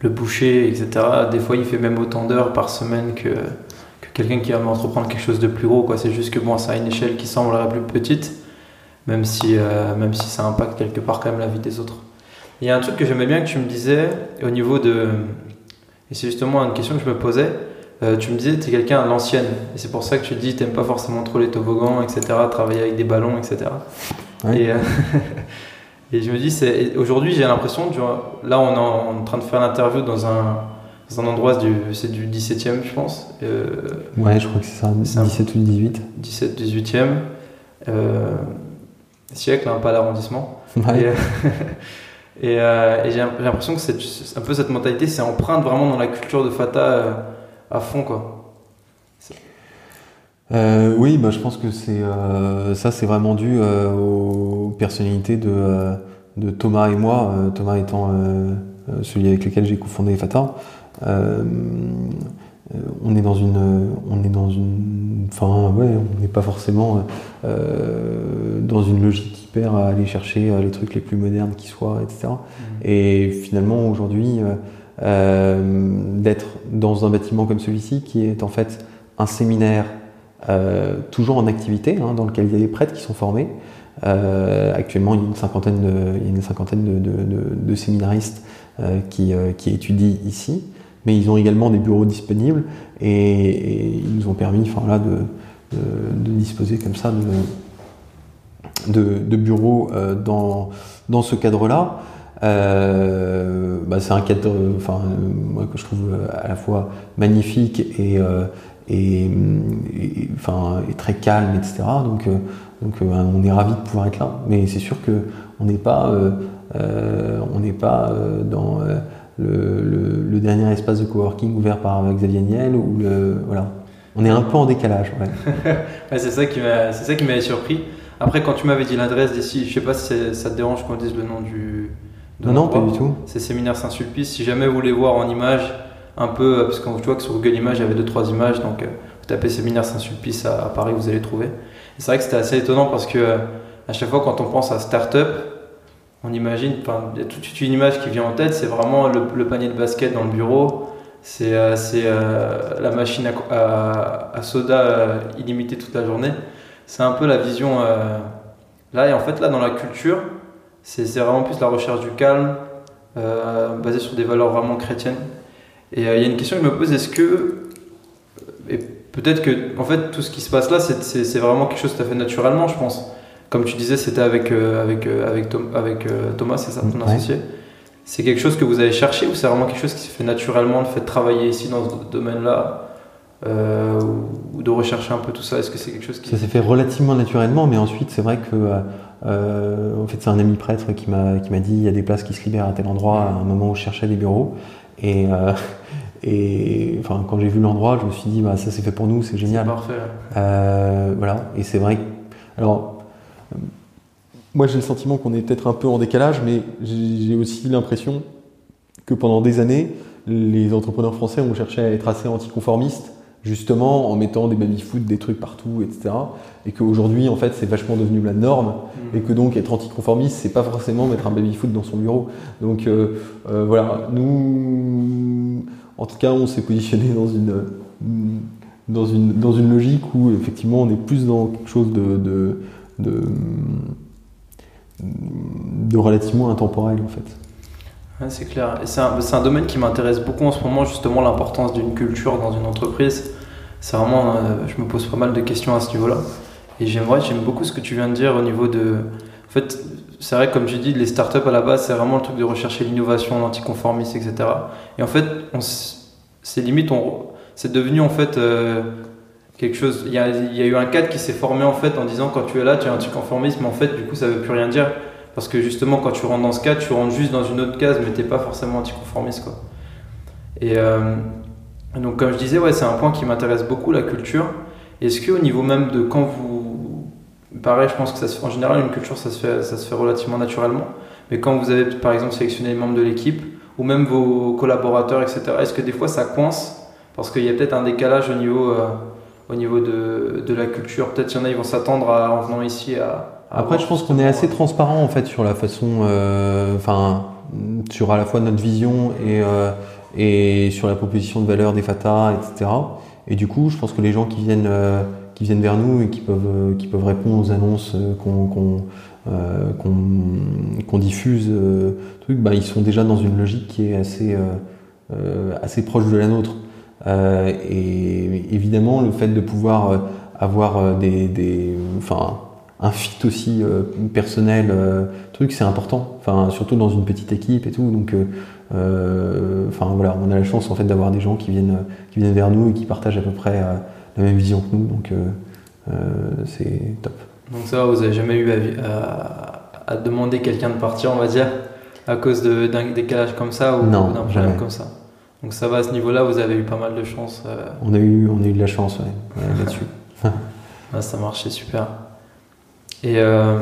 le boucher, etc., des fois, il fait même autant d'heures par semaine que, que quelqu'un qui va entreprendre quelque chose de plus gros. C'est juste que bon, ça a une échelle qui semblerait plus petite, même si, même si ça impacte quelque part quand même la vie des autres. Il y a un truc que j'aimais bien que tu me disais au niveau de. Et c'est justement une question que je me posais. Euh, tu me disais, tu es quelqu'un à l'ancienne. Et c'est pour ça que tu dis, tu pas forcément trop les toboggans, etc., travailler avec des ballons, etc. Et, euh, et, je me dis, aujourd'hui, j'ai l'impression, là, on est en train de faire l'interview dans un, dans un endroit, c'est du, c'est du 17e, je pense. Euh, Ouais, je crois que c'est ça, C'est un- 17 ou 18. 17, 18e. Euh, siècle, hein, pas l'arrondissement. Ouais. Et, euh, et, et j'ai l'impression que c'est un peu cette mentalité, c'est empreinte vraiment dans la culture de Fata à fond, quoi. Euh, oui, bah, je pense que c'est euh, ça, c'est vraiment dû euh, aux personnalités de, de Thomas et moi. Thomas étant celui avec lequel j'ai cofondé Fata. Euh, on est dans une, on est dans une, enfin ouais, on n'est pas forcément dans une logique hyper à aller chercher les trucs les plus modernes qui soient, etc. Et finalement, aujourd'hui, d'être dans un bâtiment comme celui-ci, qui est en fait un séminaire euh, toujours en activité, hein, dans lequel il y a des prêtres qui sont formés. Euh, actuellement, il y a une cinquantaine de, il y a une cinquantaine de, séminaristes euh, qui, étudient ici, mais ils ont également des bureaux disponibles et, ils nous ont permis, là, de, disposer comme ça de, bureaux dans, dans ce cadre-là. Bah, c'est un cadre que je trouve à la fois magnifique et, et, et- enfin, et très calme, etc. Donc, euh, donc euh, on est ravis de pouvoir être là. Mais c'est sûr que on n'est pas, euh, on n'est pas euh, dans le, le- le dernier espace de coworking ouvert par Xavier Niel ou le voilà. On est un peu en décalage. Ouais. Ouais, c'est ça qui m'a, c'est ça qui m'avait surpris. Après, quand tu m'avais dit l'adresse d'ici, je sais pas si ça te dérange qu'on dise le nom du. de Non, non, pas du tout. C'est Séminaire Saint-Sulpice. Si jamais vous voulez voir en image, un peu, euh, parce que tu vois que sur Google Images, il y avait deux trois images, donc euh, vous tapez Séminaire Saint-Sulpice à, à Paris, vous allez trouver. C'est vrai que c'était assez étonnant parce que euh, à chaque fois quand on pense à start-up, on imagine, il y a tout de suite une image qui vient en tête, c'est vraiment le, panier de basket dans le bureau, c'est la machine à, soda illimitée toute la journée. C'est un peu la vision là, et en fait, là, dans la culture, c'est vraiment plus la recherche du calme, basée sur des valeurs vraiment chrétiennes. Et euh, il y a une question que je me pose, est-ce que, et peut-être que, en fait, tout ce qui se passe là, c'est- vraiment quelque chose que tu as fait naturellement, je pense. Comme tu disais, c'était avec, euh, avec, euh, avec, Tom- avec euh, Thomas, c'est ça, ton Ouais. associé C'est quelque chose que vous avez cherché ou c'est vraiment quelque chose qui se fait naturellement, le fait de travailler ici dans ce domaine-là euh, ou- de rechercher un peu tout ça? Est-ce que c'est quelque chose qui... Ça s'est fait relativement naturellement, mais ensuite c'est vrai que euh, euh, en fait c'est un ami prêtre qui m'a qui m'a dit il y a des places qui se libèrent à tel endroit à un moment où je cherchais des bureaux et euh, et enfin quand j'ai vu l'endroit je me suis dit bah ça c'est fait pour nous c'est C'est génial parfait. Euh, voilà et c'est vrai que- alors euh, moi j'ai le sentiment qu'on est peut-être un peu en décalage mais j'ai aussi l'impression que pendant des années les entrepreneurs français ont cherché à être assez anticonformistes justement en mettant des baby-foot, des trucs partout, etc. Et qu'aujourd'hui, en fait, c'est vachement devenu la norme, et que donc être anticonformiste, c'est pas forcément mettre un baby-foot dans son bureau. Donc euh, euh, voilà, nous, en tout cas, on s'est positionné dans une, dans une, dans une logique où effectivement, on est plus dans quelque chose de, de, relativement intemporel, en fait. C'est clair. C'est un, domaine qui m'intéresse beaucoup en ce moment, justement, l'importance d'une culture dans une entreprise. C'est vraiment, euh, je me pose pas mal de questions à ce niveau-là. Et j'aime beaucoup ce que tu viens de dire au niveau de. En fait, c'est vrai, comme tu dis, les startups à la base, c'est vraiment le truc de rechercher l'innovation, l'anticonformisme, etc. Et en fait, c'est limite, c'est devenu en fait euh, quelque chose. Il y, a, eu un cadre qui s'est formé en fait en disant quand tu es là, tu es anticonformiste, mais en fait, du coup, ça veut plus rien dire. Parce que justement, quand tu rentres dans ce cadre, tu rentres juste dans une autre case, mais t'es pas forcément anticonformiste. Quoi. Et euh, donc, comme je disais, ouais, c'est un point qui m'intéresse beaucoup, la culture. Est-ce qu'au niveau même de quand vous. Pareil, je pense que ça se fait, en général, une culture, ça se, fait, ça se fait relativement naturellement. Mais quand vous avez, par exemple, sélectionné les membres de l'équipe, ou même vos collaborateurs, etc., est-ce que des fois ça coince? Parce qu'il y a peut-être un décalage au niveau, euh, au niveau de, de la culture. Peut-être qu'il y en a, ils vont s'attendre en venant ici à. Après, je pense qu'on est assez transparent en fait sur la façon, euh, enfin, sur à la fois notre vision et, euh, et sur la proposition de valeur des FATA, etc. Et du coup, je pense que les gens qui viennent, qui viennent vers nous et qui peuvent, euh, qui peuvent répondre aux annonces euh, euh, qu'on- diffuse, truc, bah, ils sont déjà dans une logique qui est assez, assez proche de la nôtre. Et évidemment, le fait de pouvoir avoir des, des, enfin, un fit aussi personnel, truc, c'est important. Enfin, surtout dans une petite équipe et tout. Donc, enfin voilà, on a la chance en fait d'avoir des gens qui viennent, qui viennent vers nous et qui partagent à peu près la même vision que nous. Donc, c'est top. Donc ça, vous avez jamais eu à, à demander quelqu'un de partir, on va dire, à cause d'un décalage comme ça ou d'un problème comme ça? Donc ça va à ce niveau-là, vous avez eu pas mal de chance. Euh. On, a eu, on a eu de la chance là-dessus. ça marchait super. Et, euh,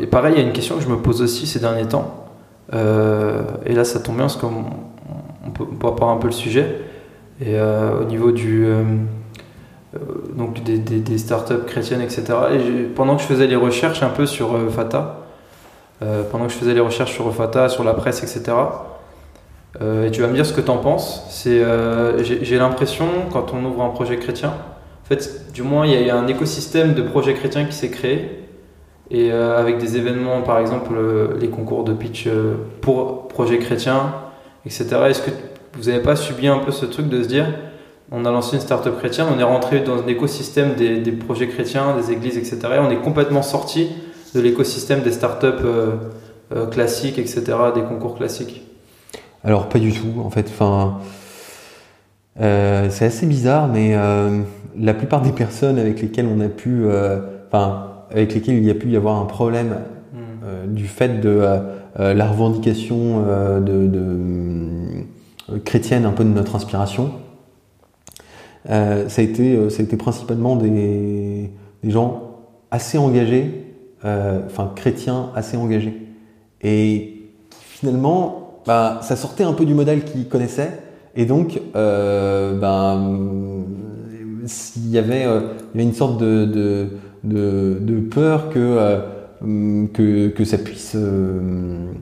et, pareil, il y a une question que je me pose aussi ces derniers temps. Euh, et là, ça tombe bien parce qu'on on peut, on avoir un peu le sujet. Et au niveau du, donc des, startups chrétiennes, etc. Et pendant que je faisais les recherches un peu sur Fata, pendant que je faisais les recherches sur Fata, sur la presse, etc., euh, et tu vas me dire ce que tu en penses. C'est, euh, j'ai, l'impression, quand on ouvre un projet chrétien, en fait, du moins, il y, a un écosystème de projets chrétiens qui s'est créé. Et euh, avec des événements, par exemple, les concours de pitch pour projets chrétiens, etc. Est-ce que vous n'avez pas subi un peu ce truc de se dire, on a lancé une start-up chrétienne, on est rentré dans un écosystème des, des projets chrétiens, des églises, etc. Et on est complètement sorti de l'écosystème des start-up classiques, etc., des concours classiques alors pas du tout, en fait. Enfin, euh, c'est assez bizarre, mais euh, la plupart des personnes avec lesquelles on a pu, euh, enfin, avec lesquelles il y a pu y avoir un problème hmm. du fait de la revendication de, chrétienne un peu de notre inspiration, ça a été, ça a été principalement des, gens assez engagés, enfin chrétiens assez engagés, et finalement bah, ça sortait un peu du modèle qu'ils connaissaient. Et donc, euh, ben, il y avait, euh, une sorte de, peur que, euh, que, ça puisse, euh,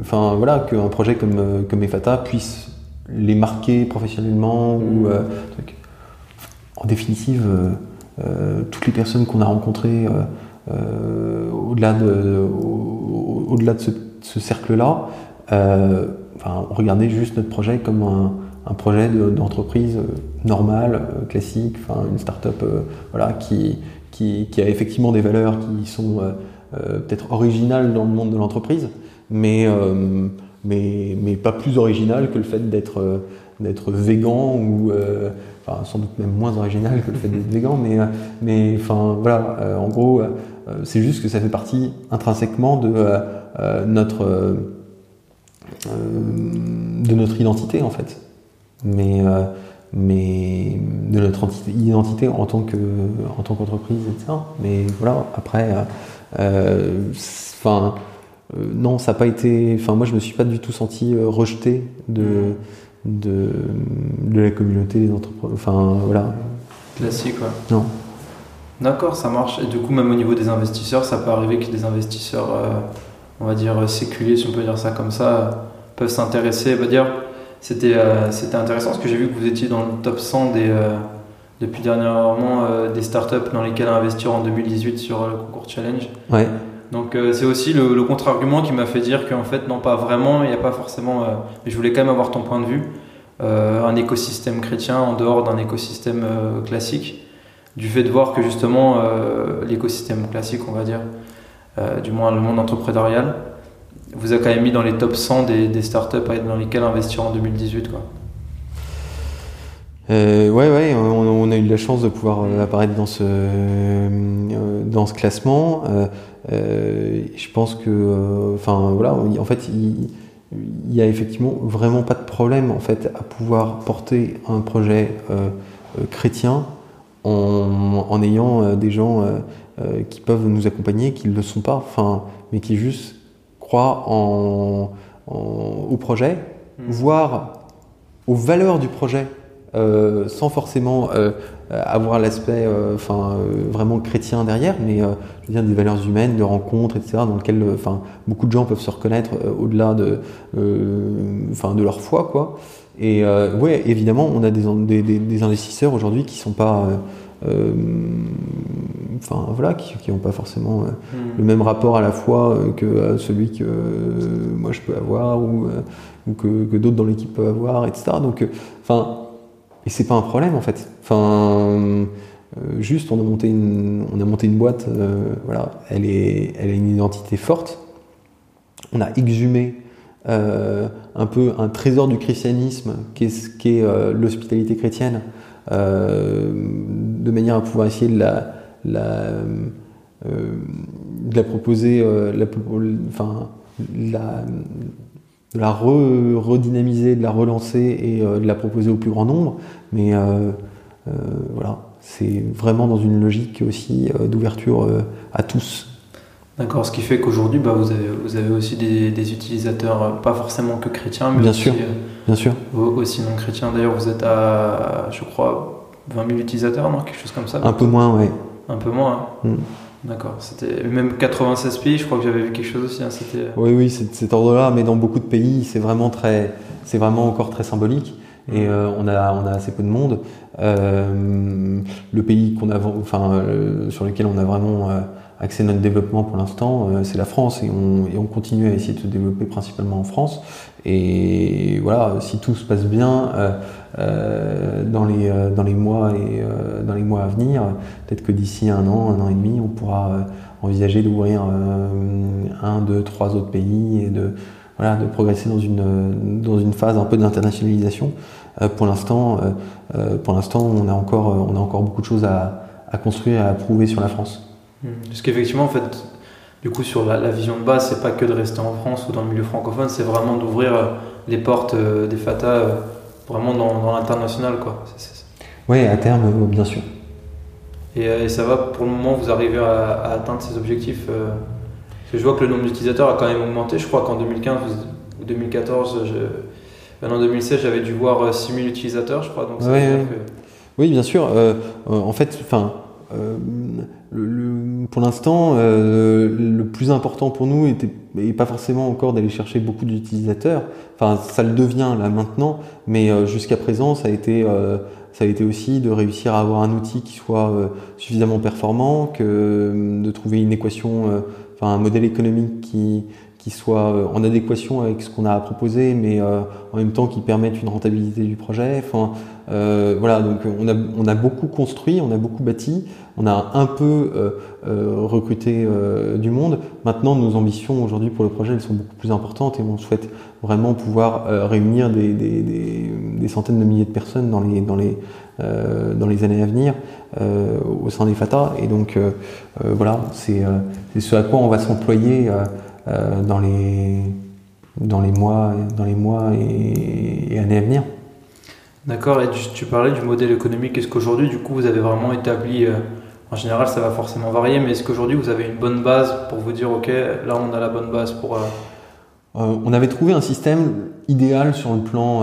enfin voilà, qu'un projet comme, comme EFATA puisse les marquer professionnellement ou euh, en définitive, toutes les personnes qu'on a rencontrées au-delà de, ce ce cercle-là, euh, enfin, on regardait juste notre projet comme un, un projet d'entreprise euh, normale, euh, classique, enfin, une start-up euh, voilà, qui, qui, qui, a effectivement des valeurs qui sont peut-être originales dans le monde de l'entreprise, mais, mais, mais, pas plus originales que le fait d'être d'être végan ou enfin, sans doute même moins original que le fait d'être végan, mais, mais enfin voilà, en gros, c'est juste que ça fait partie intrinsèquement de euh, notre, euh, de notre identité en fait. Mais, euh, mais de notre identité en tant que en tant qu'entreprise, etc. Mais voilà, après, enfin. Non, ça n'a pas été. Enfin, moi, je me suis pas du tout senti rejeté de, de, de, la communauté des entrepreneurs. Enfin, voilà. Classique, quoi. Non. D'accord, ça marche. Et du coup, même au niveau des investisseurs, ça peut arriver que des investisseurs on va dire, séculiers, si on peut dire ça comme ça, peuvent s'intéresser. Bah, dire, c'était, euh, c'était intéressant parce que j'ai vu que vous étiez dans le top 100 des, euh, depuis dernièrement euh, des startups dans lesquelles investir en 2018 sur le concours challenge. Ouais. Donc c'est aussi le, contre-argument qui m'a fait dire qu'en fait, non, pas vraiment, il n'y a pas forcément. mais je voulais quand même avoir ton point de vue. un écosystème chrétien en dehors d'un écosystème classique, du fait de voir que justement l'écosystème classique, on va dire, euh, du moins le monde entrepreneurial, vous a quand même mis dans les top 100 des, startups dans lesquelles investir en 2018. Quoi. Euh, ouais, ouais, on, a eu la chance de pouvoir euh, apparaître dans ce, euh, dans ce classement. Je pense que, enfin voilà, en fait, il, il y a effectivement vraiment pas de problème en fait à pouvoir porter un projet chrétien en, en ayant des gens euh, qui peuvent nous accompagner, qui ne le sont pas, enfin, mais qui juste croient en, au projet, mmh. voire aux valeurs du projet, euh, sans forcément euh, avoir l'aspect euh, enfin vraiment chrétien derrière, mais je veux dire des valeurs humaines, de rencontres, etc., dans lesquelles enfin beaucoup de gens peuvent se reconnaître au-delà de enfin de leur foi, quoi. Et ouais, évidemment, on a des, des, des investisseurs aujourd'hui qui sont pas euh, enfin voilà, qui n'ont pas forcément euh, hmm. le même rapport à la foi euh, que celui que moi je peux avoir ou, ou que, que d'autres dans l'équipe peuvent avoir, etc. Donc, enfin, et c'est pas un problème en fait. Enfin, juste, on a monté une, on a monté une boîte, voilà, elle, est, elle a une identité forte. On a exhumé un peu un trésor du christianisme qui est, qui est l'hospitalité chrétienne, de manière à pouvoir essayer de la, de la proposer, la, de la redynamiser, de la relancer et euh, de la proposer au plus grand nombre. Mais euh, euh, voilà, c'est vraiment dans une logique aussi d'ouverture à tous. D'accord, ce qui fait qu'aujourd'hui, bah, vous, avez, vous avez aussi des, utilisateurs, pas forcément que chrétiens, mais bien aussi, sûr, bien sûr. aussi non chrétiens. D'ailleurs, vous êtes à, je crois, 20 000 utilisateurs, non? Quelque chose comme ça Un peu moins, oui. Un peu moins. Hein. Mm. D'accord. C'était même 96 pays, je crois que j'avais vu quelque chose aussi. Hein, c'était... Oui, oui, c'est cet ordre-là, mais dans beaucoup de pays, c'est vraiment très, c'est vraiment encore très symbolique. Et euh, on a, on a assez peu de monde. Euh, le pays qu'on a, enfin, euh, sur lequel on a vraiment axé notre développement pour l'instant, c'est la France, et on, et on continue à essayer de se développer principalement en France. Et voilà, si tout se passe bien euh, dans, les, euh, dans, les mois et, euh, dans les mois à venir, peut-être que d'ici un an, un an et demi, on pourra envisager d'ouvrir un, deux, trois autres pays et de, voilà, de progresser dans une, dans une phase un peu d'internationalisation. pour l'instant, pour l'instant, on a encore, on a encore beaucoup de choses à, à construire à prouver sur la France. Mmh. Parce qu'effectivement, en fait, du coup, sur la, vision de base, c'est pas que de rester en France ou dans le milieu francophone, c'est vraiment d'ouvrir euh, les portes euh, des FATA euh, vraiment dans, l'international, quoi. Oui, à terme, bien sûr. Et, ça va, pour le moment, vous arrivez à, atteindre ces objectifs Parce que je vois que le nombre d'utilisateurs a quand même augmenté. Je crois qu'en 2015 ou 2014, je, en 2016, j'avais dû voir 6000 utilisateurs, je crois. Donc oui, oui, bien sûr. en fait, enfin le, pour l'instant, euh, le plus important pour nous était et pas forcément encore d'aller chercher beaucoup d'utilisateurs. Enfin, ça le devient là maintenant, mais euh, jusqu'à présent, ça a été euh, ça a été aussi de réussir à avoir un outil qui soit suffisamment performant, que de trouver une équation, enfin un modèle économique qui qui soit en adéquation avec ce qu'on a à proposer, mais en même temps qui permette une rentabilité du projet. Enfin, euh, voilà, donc on a, on a beaucoup construit, on a beaucoup bâti, on a un peu euh, euh, recruté du monde. Maintenant, nos ambitions aujourd'hui pour le projet, elles sont beaucoup plus importantes et on souhaite vraiment pouvoir réunir des, des, des, des, centaines de milliers de personnes dans les, dans les, dans les années à venir au sein des FATA. Et donc voilà, c'est ce à quoi on va s'employer dans les dans les mois, dans les mois et années à venir. D'accord, et tu, parlais du modèle économique. Est-ce qu'aujourd'hui, du coup, vous avez vraiment établi, euh, en général, ça va forcément varier, mais est-ce qu'aujourd'hui, vous avez une bonne base pour vous dire, OK, là, on a la bonne base pour... Euh, euh, on avait trouvé un système idéal sur le plan,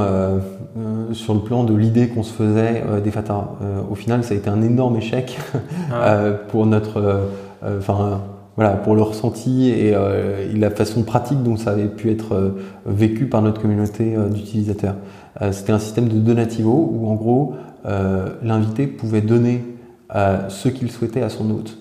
sur le plan de l'idée qu'on se faisait des FATA. au final, ça a été un énorme échec ah pour notre... Enfin, voilà, pour le ressenti et, la façon pratique dont ça avait pu être vécu par notre communauté d'utilisateurs. Euh, c'était un système de donativo où en gros euh, l'invité pouvait donner ce qu'il souhaitait à son hôte.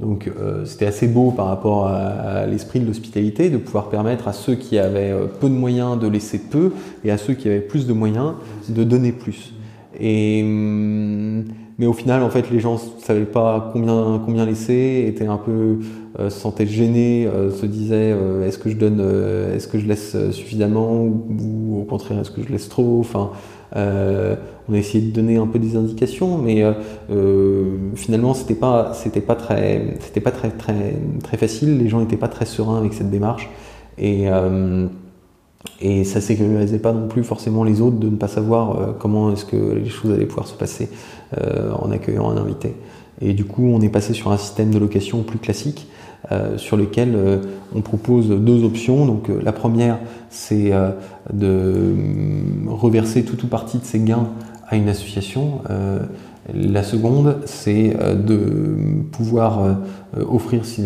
Donc euh, c'était assez beau par rapport à, l'esprit de l'hospitalité de pouvoir permettre à ceux qui avaient peu de moyens de laisser peu et à ceux qui avaient plus de moyens de donner plus. Hum, mais au final, en fait, les gens savaient pas combien combien laisser, étaient un peu euh, se sentaient gênés, euh, se disaient euh, est-ce que je donne, est-ce que je laisse suffisamment ou, au contraire est-ce que je laisse trop? Enfin, on a essayé de donner un peu des indications, mais finalement c'était pas c'était pas très c'était pas très très très facile. Les gens n'étaient pas très sereins avec cette démarche et et ça sécurisait pas non plus forcément les autres de ne pas savoir euh, comment est-ce que les choses allaient pouvoir se passer euh, en accueillant un invité. Et du coup, on est passé sur un système de location plus classique euh, sur lequel on propose deux options. Donc la première, c'est de reverser tout ou partie de ses gains à une association. La seconde, c'est de pouvoir offrir, si,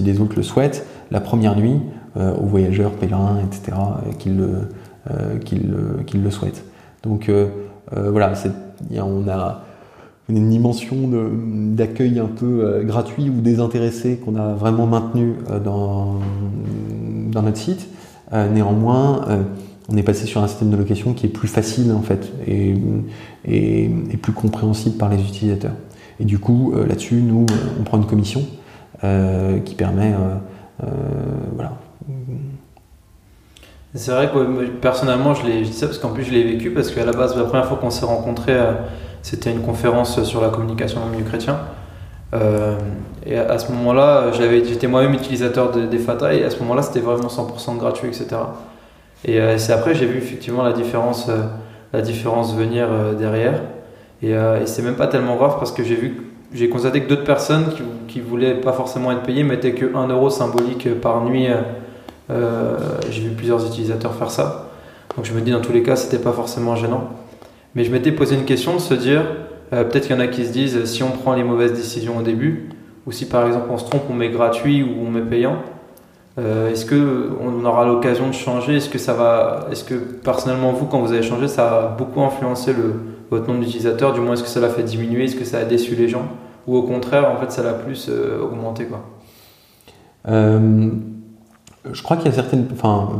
les autres le souhaitent, la première nuit aux voyageurs, pèlerins, etc., qu'ils le, euh, qu'ils le souhaitent. Donc euh, voilà, on a une dimension d'accueil un peu gratuit ou désintéressé qu'on a vraiment maintenu dans, notre site. néanmoins, on est passé sur un système de location qui est plus facile en fait et, et, plus compréhensible par les utilisateurs. Et du coup, là-dessus, nous, on prend une commission qui permet, voilà. C'est vrai que personnellement, je, je dis ça parce qu'en plus, je l'ai vécu parce qu'à la base, la première fois qu'on s'est rencontrés, c'était une conférence sur la communication dans le milieu chrétien. Euh, et à, ce moment-là, j'étais moi-même utilisateur des FATA et à ce moment-là, c'était vraiment 100% gratuit, etc. Et euh, c'est après j'ai vu effectivement la différence, euh, la différence venir derrière. Et, et c'est même pas tellement grave parce que j'ai vu, j'ai constaté que d'autres personnes qui, qui voulaient pas forcément être payées mettaient que 1 euro symbolique par nuit. J'ai vu plusieurs utilisateurs faire ça. Donc je me dis dans tous les cas, c'était pas forcément gênant. Mais je m'étais posé une question de se dire, euh, peut-être qu'il y en a qui se disent, si on prend les mauvaises décisions au début, ou si par exemple on se trompe, on met gratuit ou on met payant, euh, est-ce qu'on aura l'occasion de changer? Est-ce que ça va Est-ce que personnellement vous, quand vous avez changé, ça a beaucoup influencé le, votre nombre d'utilisateurs? Du moins, est-ce que ça l'a fait diminuer? Est-ce que ça a déçu les gens? Ou au contraire, en fait, ça l'a plus euh, augmenté quoi? Je crois qu'il y a certaines. Enfin,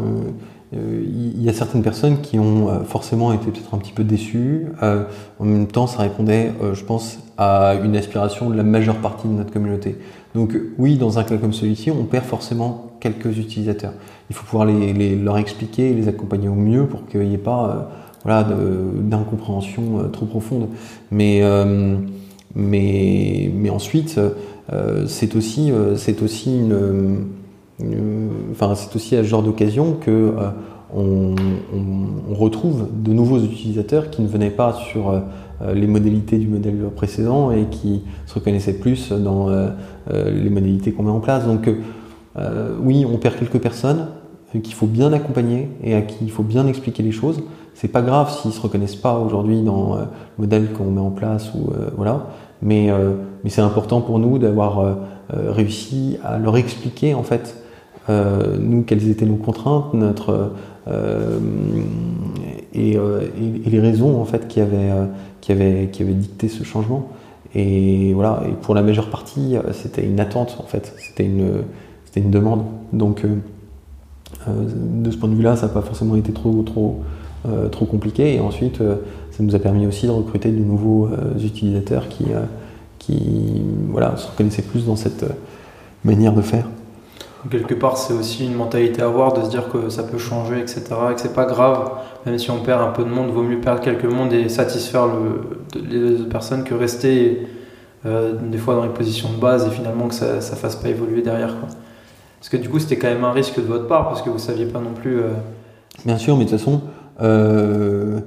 euh, il y a certaines personnes qui ont euh, forcément été peut-être un petit peu déçues. Euh, en même temps, ça répondait, je pense, à une aspiration de la majeure partie de notre communauté. Donc oui, dans un cas comme celui-ci, on perd forcément quelques utilisateurs. Il faut pouvoir les, leur expliquer, les accompagner au mieux pour qu'il n'y ait pas voilà, d'incompréhension trop profonde. Mais, mais, mais ensuite, c'est aussi, c'est aussi une enfin, c'est aussi à ce genre d'occasion que euh, on, retrouve de nouveaux utilisateurs qui ne venaient pas sur euh, les modalités du modèle précédent et qui se reconnaissaient plus dans euh, les modalités qu'on met en place. Donc oui, on perd quelques personnes qu'il faut bien accompagner et à qui il faut bien expliquer les choses. C'est pas grave s'ils se reconnaissent pas aujourd'hui dans le modèle qu'on met en place ou voilà, mais mais c'est important pour nous d'avoir réussi à leur expliquer en fait euh, nous, quelles étaient nos contraintes, notre, euh, et, euh, et, les raisons en fait qui avaient, qui avaient, qui avaient dicté ce changement. Et voilà, et pour la majeure partie, c'était une attente en fait, c'était une, une demande. Donc, de ce point de vue-là, ça n'a pas forcément été trop, trop, trop compliqué. Et ensuite, ça nous a permis aussi de recruter de nouveaux utilisateurs qui, qui voilà, se reconnaissaient plus dans cette manière de faire quelque part, c'est aussi une mentalité à avoir de se dire que ça peut changer, etc. Et que c'est pas grave, même si on perd un peu de monde, vaut mieux perdre quelques mondes et satisfaire le, les personnes que rester euh, des fois dans les positions de base et finalement que ça, ne fasse pas évoluer derrière. Parce que du coup, c'était quand même un risque de votre part parce que vous saviez pas non plus. Euh, Bien sûr, mais de toute façon, euh,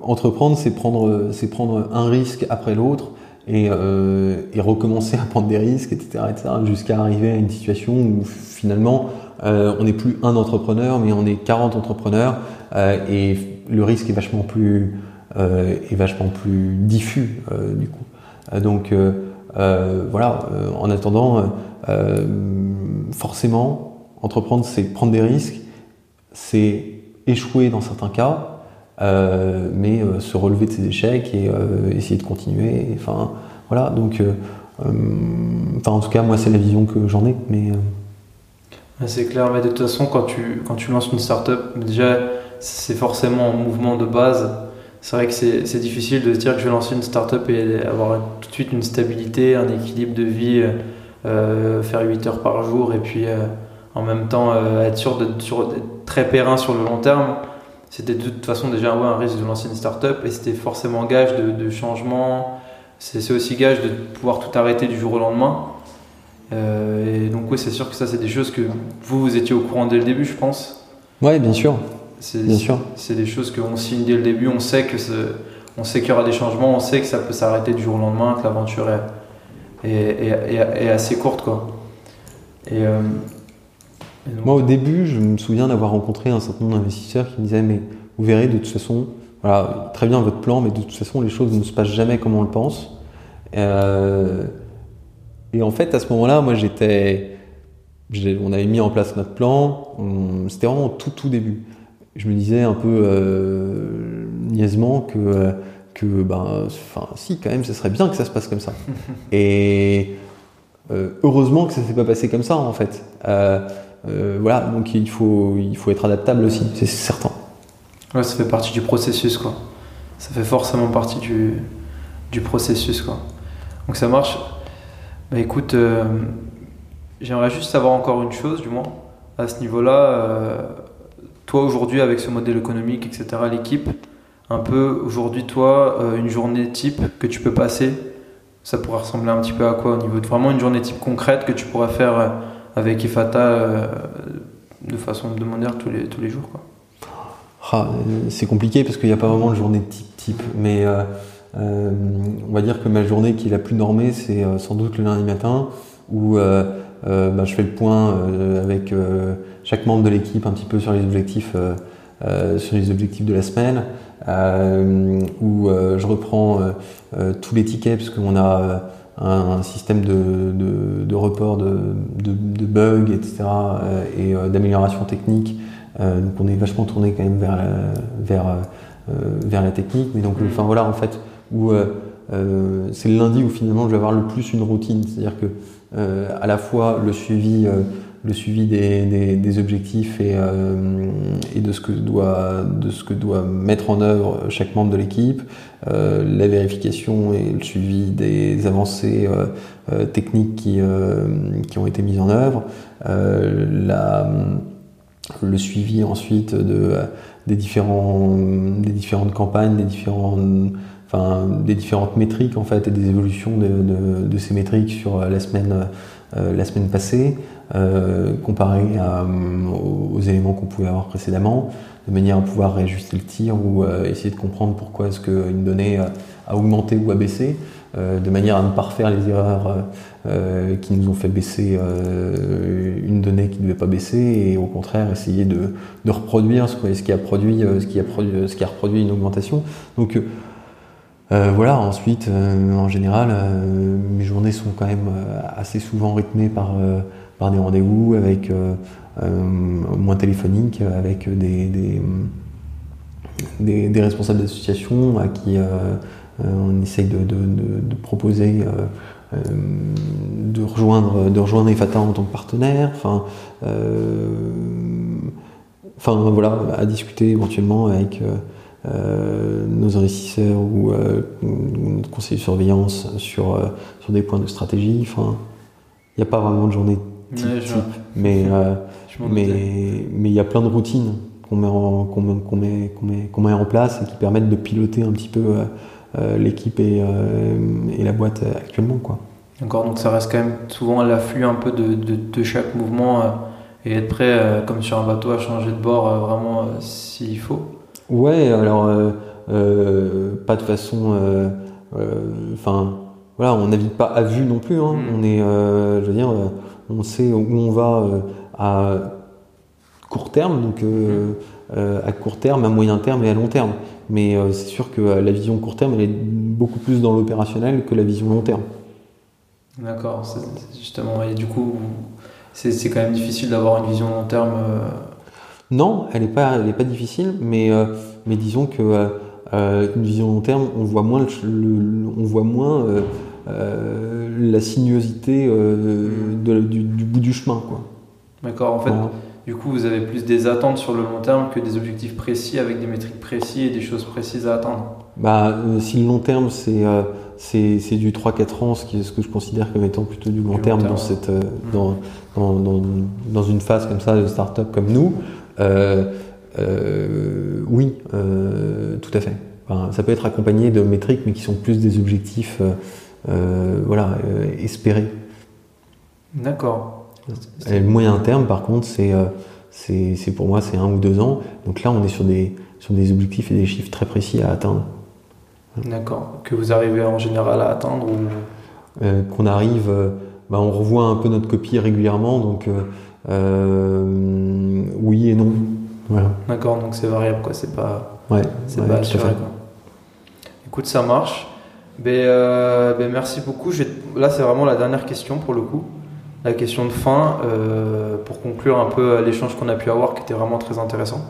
entreprendre, c'est prendre, c'est prendre un risque après l'autre et, euh, et, recommencer à prendre des risques, etc., etc., jusqu'à arriver à une situation où finalement euh, on n'est plus un entrepreneur, mais on est 40 entrepreneurs euh, et le risque est vachement plus, est vachement plus diffus du coup. Donc voilà, en attendant, forcément, entreprendre, c'est prendre des risques, c'est échouer dans certains cas, euh, mais euh, se relever de ses échecs et euh, essayer de continuer. Enfin, voilà, donc, enfin, en tout cas, moi, c'est la vision que j'en ai. Mais, c'est clair, mais de toute façon, quand tu, quand tu lances une startup, déjà, c'est forcément un mouvement de base. C'est vrai que c'est difficile de se dire que je vais lancer une startup et avoir tout de suite une stabilité, un équilibre de vie, faire 8 heures par jour et puis en même temps être sûr d'être très périn sur le long terme c'était de toute façon déjà un risque de lancer une start-up et c'était forcément gage de, changement. C'est aussi gage de pouvoir tout arrêter du jour au lendemain. Euh, et donc, oui, c'est sûr que ça, c'est des choses que vous, vous étiez au courant dès le début, je pense. Oui, bien sûr. Bien sûr. C'est des choses qu'on signe dès le début. On sait que on sait qu'il y aura des changements, on sait que ça peut s'arrêter du jour au lendemain, que l'aventure est, est, assez courte, quoi. Et, euh, moi, au début, je me souviens d'avoir rencontré un certain nombre d'investisseurs qui me disaient Mais vous verrez, de toute façon, voilà, très bien votre plan, mais de toute façon, les choses ne se passent jamais comme on le pense. Euh, et en fait, à ce moment-là, moi, j'étais. On avait mis en place notre plan, c'était vraiment tout, tout début. Je me disais un peu euh, niaisement que, que ben, enfin, si, quand même, ce serait bien que ça se passe comme ça. et euh, heureusement que ça s'est pas passé comme ça, en fait. Euh, euh, voilà, donc il faut, être adaptable aussi, c'est certain. Ça fait partie du processus, quoi. Ça fait forcément partie du, processus, quoi. Donc ça marche. Bah écoute, euh, j'aimerais juste savoir encore une chose, du moins, à ce niveau-là. euh, toi, aujourd'hui, avec ce modèle économique, etc., l'équipe, un peu, aujourd'hui, toi, une journée type que tu peux passer, ça pourrait ressembler un petit peu à quoi au niveau de vraiment une journée type concrète que tu pourrais faire avec Ifata euh, de façon hebdomadaire tous les, tous les jours, quoi. Ah, euh, c'est compliqué parce qu'il n'y a pas vraiment de journée type type, mais euh, on va dire que ma journée qui est la plus normée, c'est sans doute le lundi matin où bah, je fais le point avec chaque membre de l'équipe un petit peu sur les objectifs, sur les objectifs de la semaine, où je reprends tous les tickets parce qu'on a un, système de, de, de report de, de, bugs, etc. euh, et euh, d'amélioration technique. Euh, donc on est vachement tourné quand même vers la, vers, euh, vers la technique. Mais donc, enfin voilà, en fait, où euh, euh, c'est le lundi où finalement je vais avoir le plus une routine. C'est-à-dire que euh, à la fois le suivi, euh, le suivi des, des, objectifs et, euh, et de, ce que doit, de ce que doit mettre en œuvre chaque membre de l'équipe, euh, la vérification et le suivi des avancées euh, techniques qui, qui ont été mises en œuvre, la, le suivi ensuite de, des, différents, des différentes campagnes, des enfin, des différentes métriques en fait et des évolutions de, de, ces métriques sur la semaine, la semaine passée, euh, comparé à, aux, éléments qu'on pouvait avoir précédemment, de manière à pouvoir réajuster le tir ou euh, essayer de comprendre pourquoi est-ce qu'une donnée a augmenté ou a baissé, euh, de manière à ne pas refaire les erreurs euh, qui nous ont fait baisser euh, une donnée qui ne devait pas baisser et au contraire essayer de, reproduire ce, qui a produit, ce qui a ce qui a reproduit une augmentation. Donc euh, voilà, ensuite, euh, en général, euh, mes journées sont quand même euh, assez souvent rythmées par, euh, par des rendez-vous avec euh, euh, moins téléphoniques, avec des, des, responsables d'associations à qui euh, on essaye de, de, de, proposer de rejoindre, de rejoindre EFATA en tant que partenaire. Enfin, enfin voilà, à discuter éventuellement avec nos investisseurs ou, notre conseiller de surveillance sur, sur des points de stratégie. Enfin, il n'y a pas vraiment de journée Ouais, mais euh, mais mais il y a plein de routines qu'on met, en- qu'on met, qu'on met, qu'on met, en place et qui permettent de piloter un petit peu euh, euh, l'équipe et, euh, et la boîte actuellement. Quoi. D'accord, donc ça reste quand même souvent l'afflux un peu de, de, de chaque mouvement euh, et être prêt, comme sur un bateau, à changer de bord vraiment s'il faut. Ouais, alors pas de façon. Enfin, voilà, on navigue pas à vue non plus. Hein. Mm. On est, je veux dire, on sait où on va euh, à court terme, donc euh, euh, à court terme, à moyen terme et à long terme. Mais c'est sûr que la vision court terme, elle est beaucoup plus dans l'opérationnel que la vision long terme. D'accord, justement, et du coup, c'est c'est quand même difficile d'avoir une vision long terme. Non, elle n'est pas, elle est pas difficile, mais, euh, mais disons que euh, une vision long terme, on voit moins, le, le- on voit moins euh, la sinuosité euh, de- du, du bout du chemin. D'accord, en fait, Voilà. du coup, vous avez plus des attentes sur le long terme que des objectifs précis avec des métriques précis et des choses précises à atteindre. Bah, euh, si le long terme, c'est du 3-4 ans, ce, qui est, ce que je considère comme étant plutôt du long terme, terme, dans, cette, euh, dans, dans, dans, dans une phase comme ça de start-up comme nous, euh, euh, oui, euh, tout à fait. Enfin, ça peut être accompagné de métriques, mais qui sont plus des objectifs voilà, euh, espérés. D'accord. Le moyen terme, par contre, c'est euh, c'est pour moi, c'est un ou deux ans. Donc là, on est sur des, sur des objectifs et des chiffres très précis à atteindre. D'accord. Que vous arrivez en général à atteindre ou... euh, qu'on arrive, euh, bah, on revoit un peu notre copie régulièrement, donc euh, euh, oui et non. Voilà. D'accord, donc c'est variable, quoi. C'est pas, Ouais, c'est ouais, pas assuré, quoi. Écoute, ça marche. Ben, euh, ben, merci beaucoup. Je vais- Là, c'est vraiment la dernière question pour le coup. La question de fin, euh, pour conclure un peu l'échange qu'on a pu avoir, qui était vraiment très intéressant.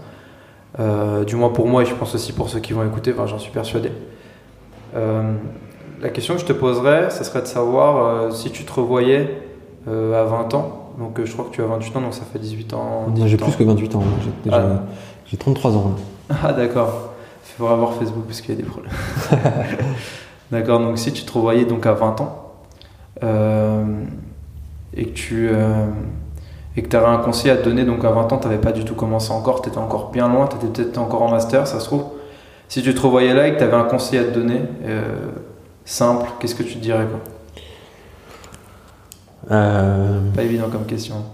Euh, du moins pour moi, et je pense aussi pour ceux qui vont écouter, enfin, j'en suis persuadé. Euh, la question que je te poserais, ce serait de savoir euh, si tu te revoyais euh, à 20 ans. Donc, euh, je crois que tu as 28 ans, donc ça fait 18 ans. J'ai 18 ans. plus que 28 ans, j'ai déjà- Ah. j'ai 33 ans. là. Ah d'accord. Il faut avoir Facebook parce qu'il y a des problèmes. d'accord, donc si tu te revoyais donc à 20 ans euh, et que tu euh, et que avais un conseil à te donner, donc à 20 ans tu n'avais pas du tout commencé encore, tu étais encore bien loin, tu étais peut-être encore en master, ça se trouve. Si tu te revoyais là et que tu avais un conseil à te donner, euh, simple, qu'est-ce que tu te dirais quoi? Pas évident comme question.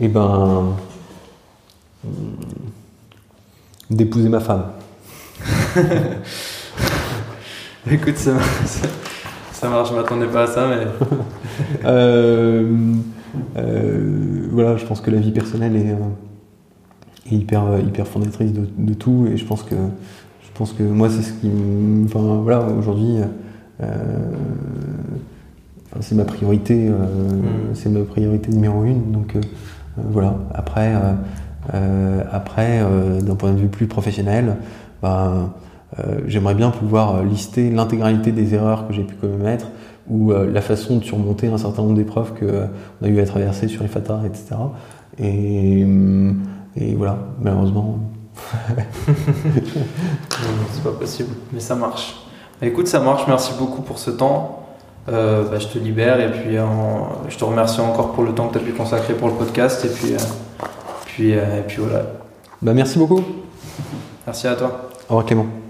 Eh ben. D'épouser ma femme. Écoute, ça, ça, marche, je m'attendais pas à ça, mais Euh, euh, voilà, je pense que la vie personnelle est, euh, est hyper, euh, hyper fondatrice de, de tout et je pense que, je pense que moi, c'est ce qui. Enfin, voilà, aujourd'hui, euh, c'est ma priorité, euh, c'est ma priorité numéro une. Donc, voilà. Après, après d'un point de vue plus professionnel, ben, j'aimerais bien pouvoir euh, lister l'intégralité des erreurs que j'ai pu commettre ou euh, la façon de surmonter un certain nombre d'épreuves qu'on a eu à traverser sur les FATA, etc. Et, et voilà, malheureusement. Non, c'est pas possible, mais ça marche. Bah, Écoute, ça marche, merci beaucoup pour ce temps. Euh, bah, je te libère et puis euh, je te remercie encore pour le temps que tu as pu consacrer pour le podcast. Et puis, euh, puis, euh, et puis voilà. Bah, merci beaucoup. Merci à toi. Au revoir Clément.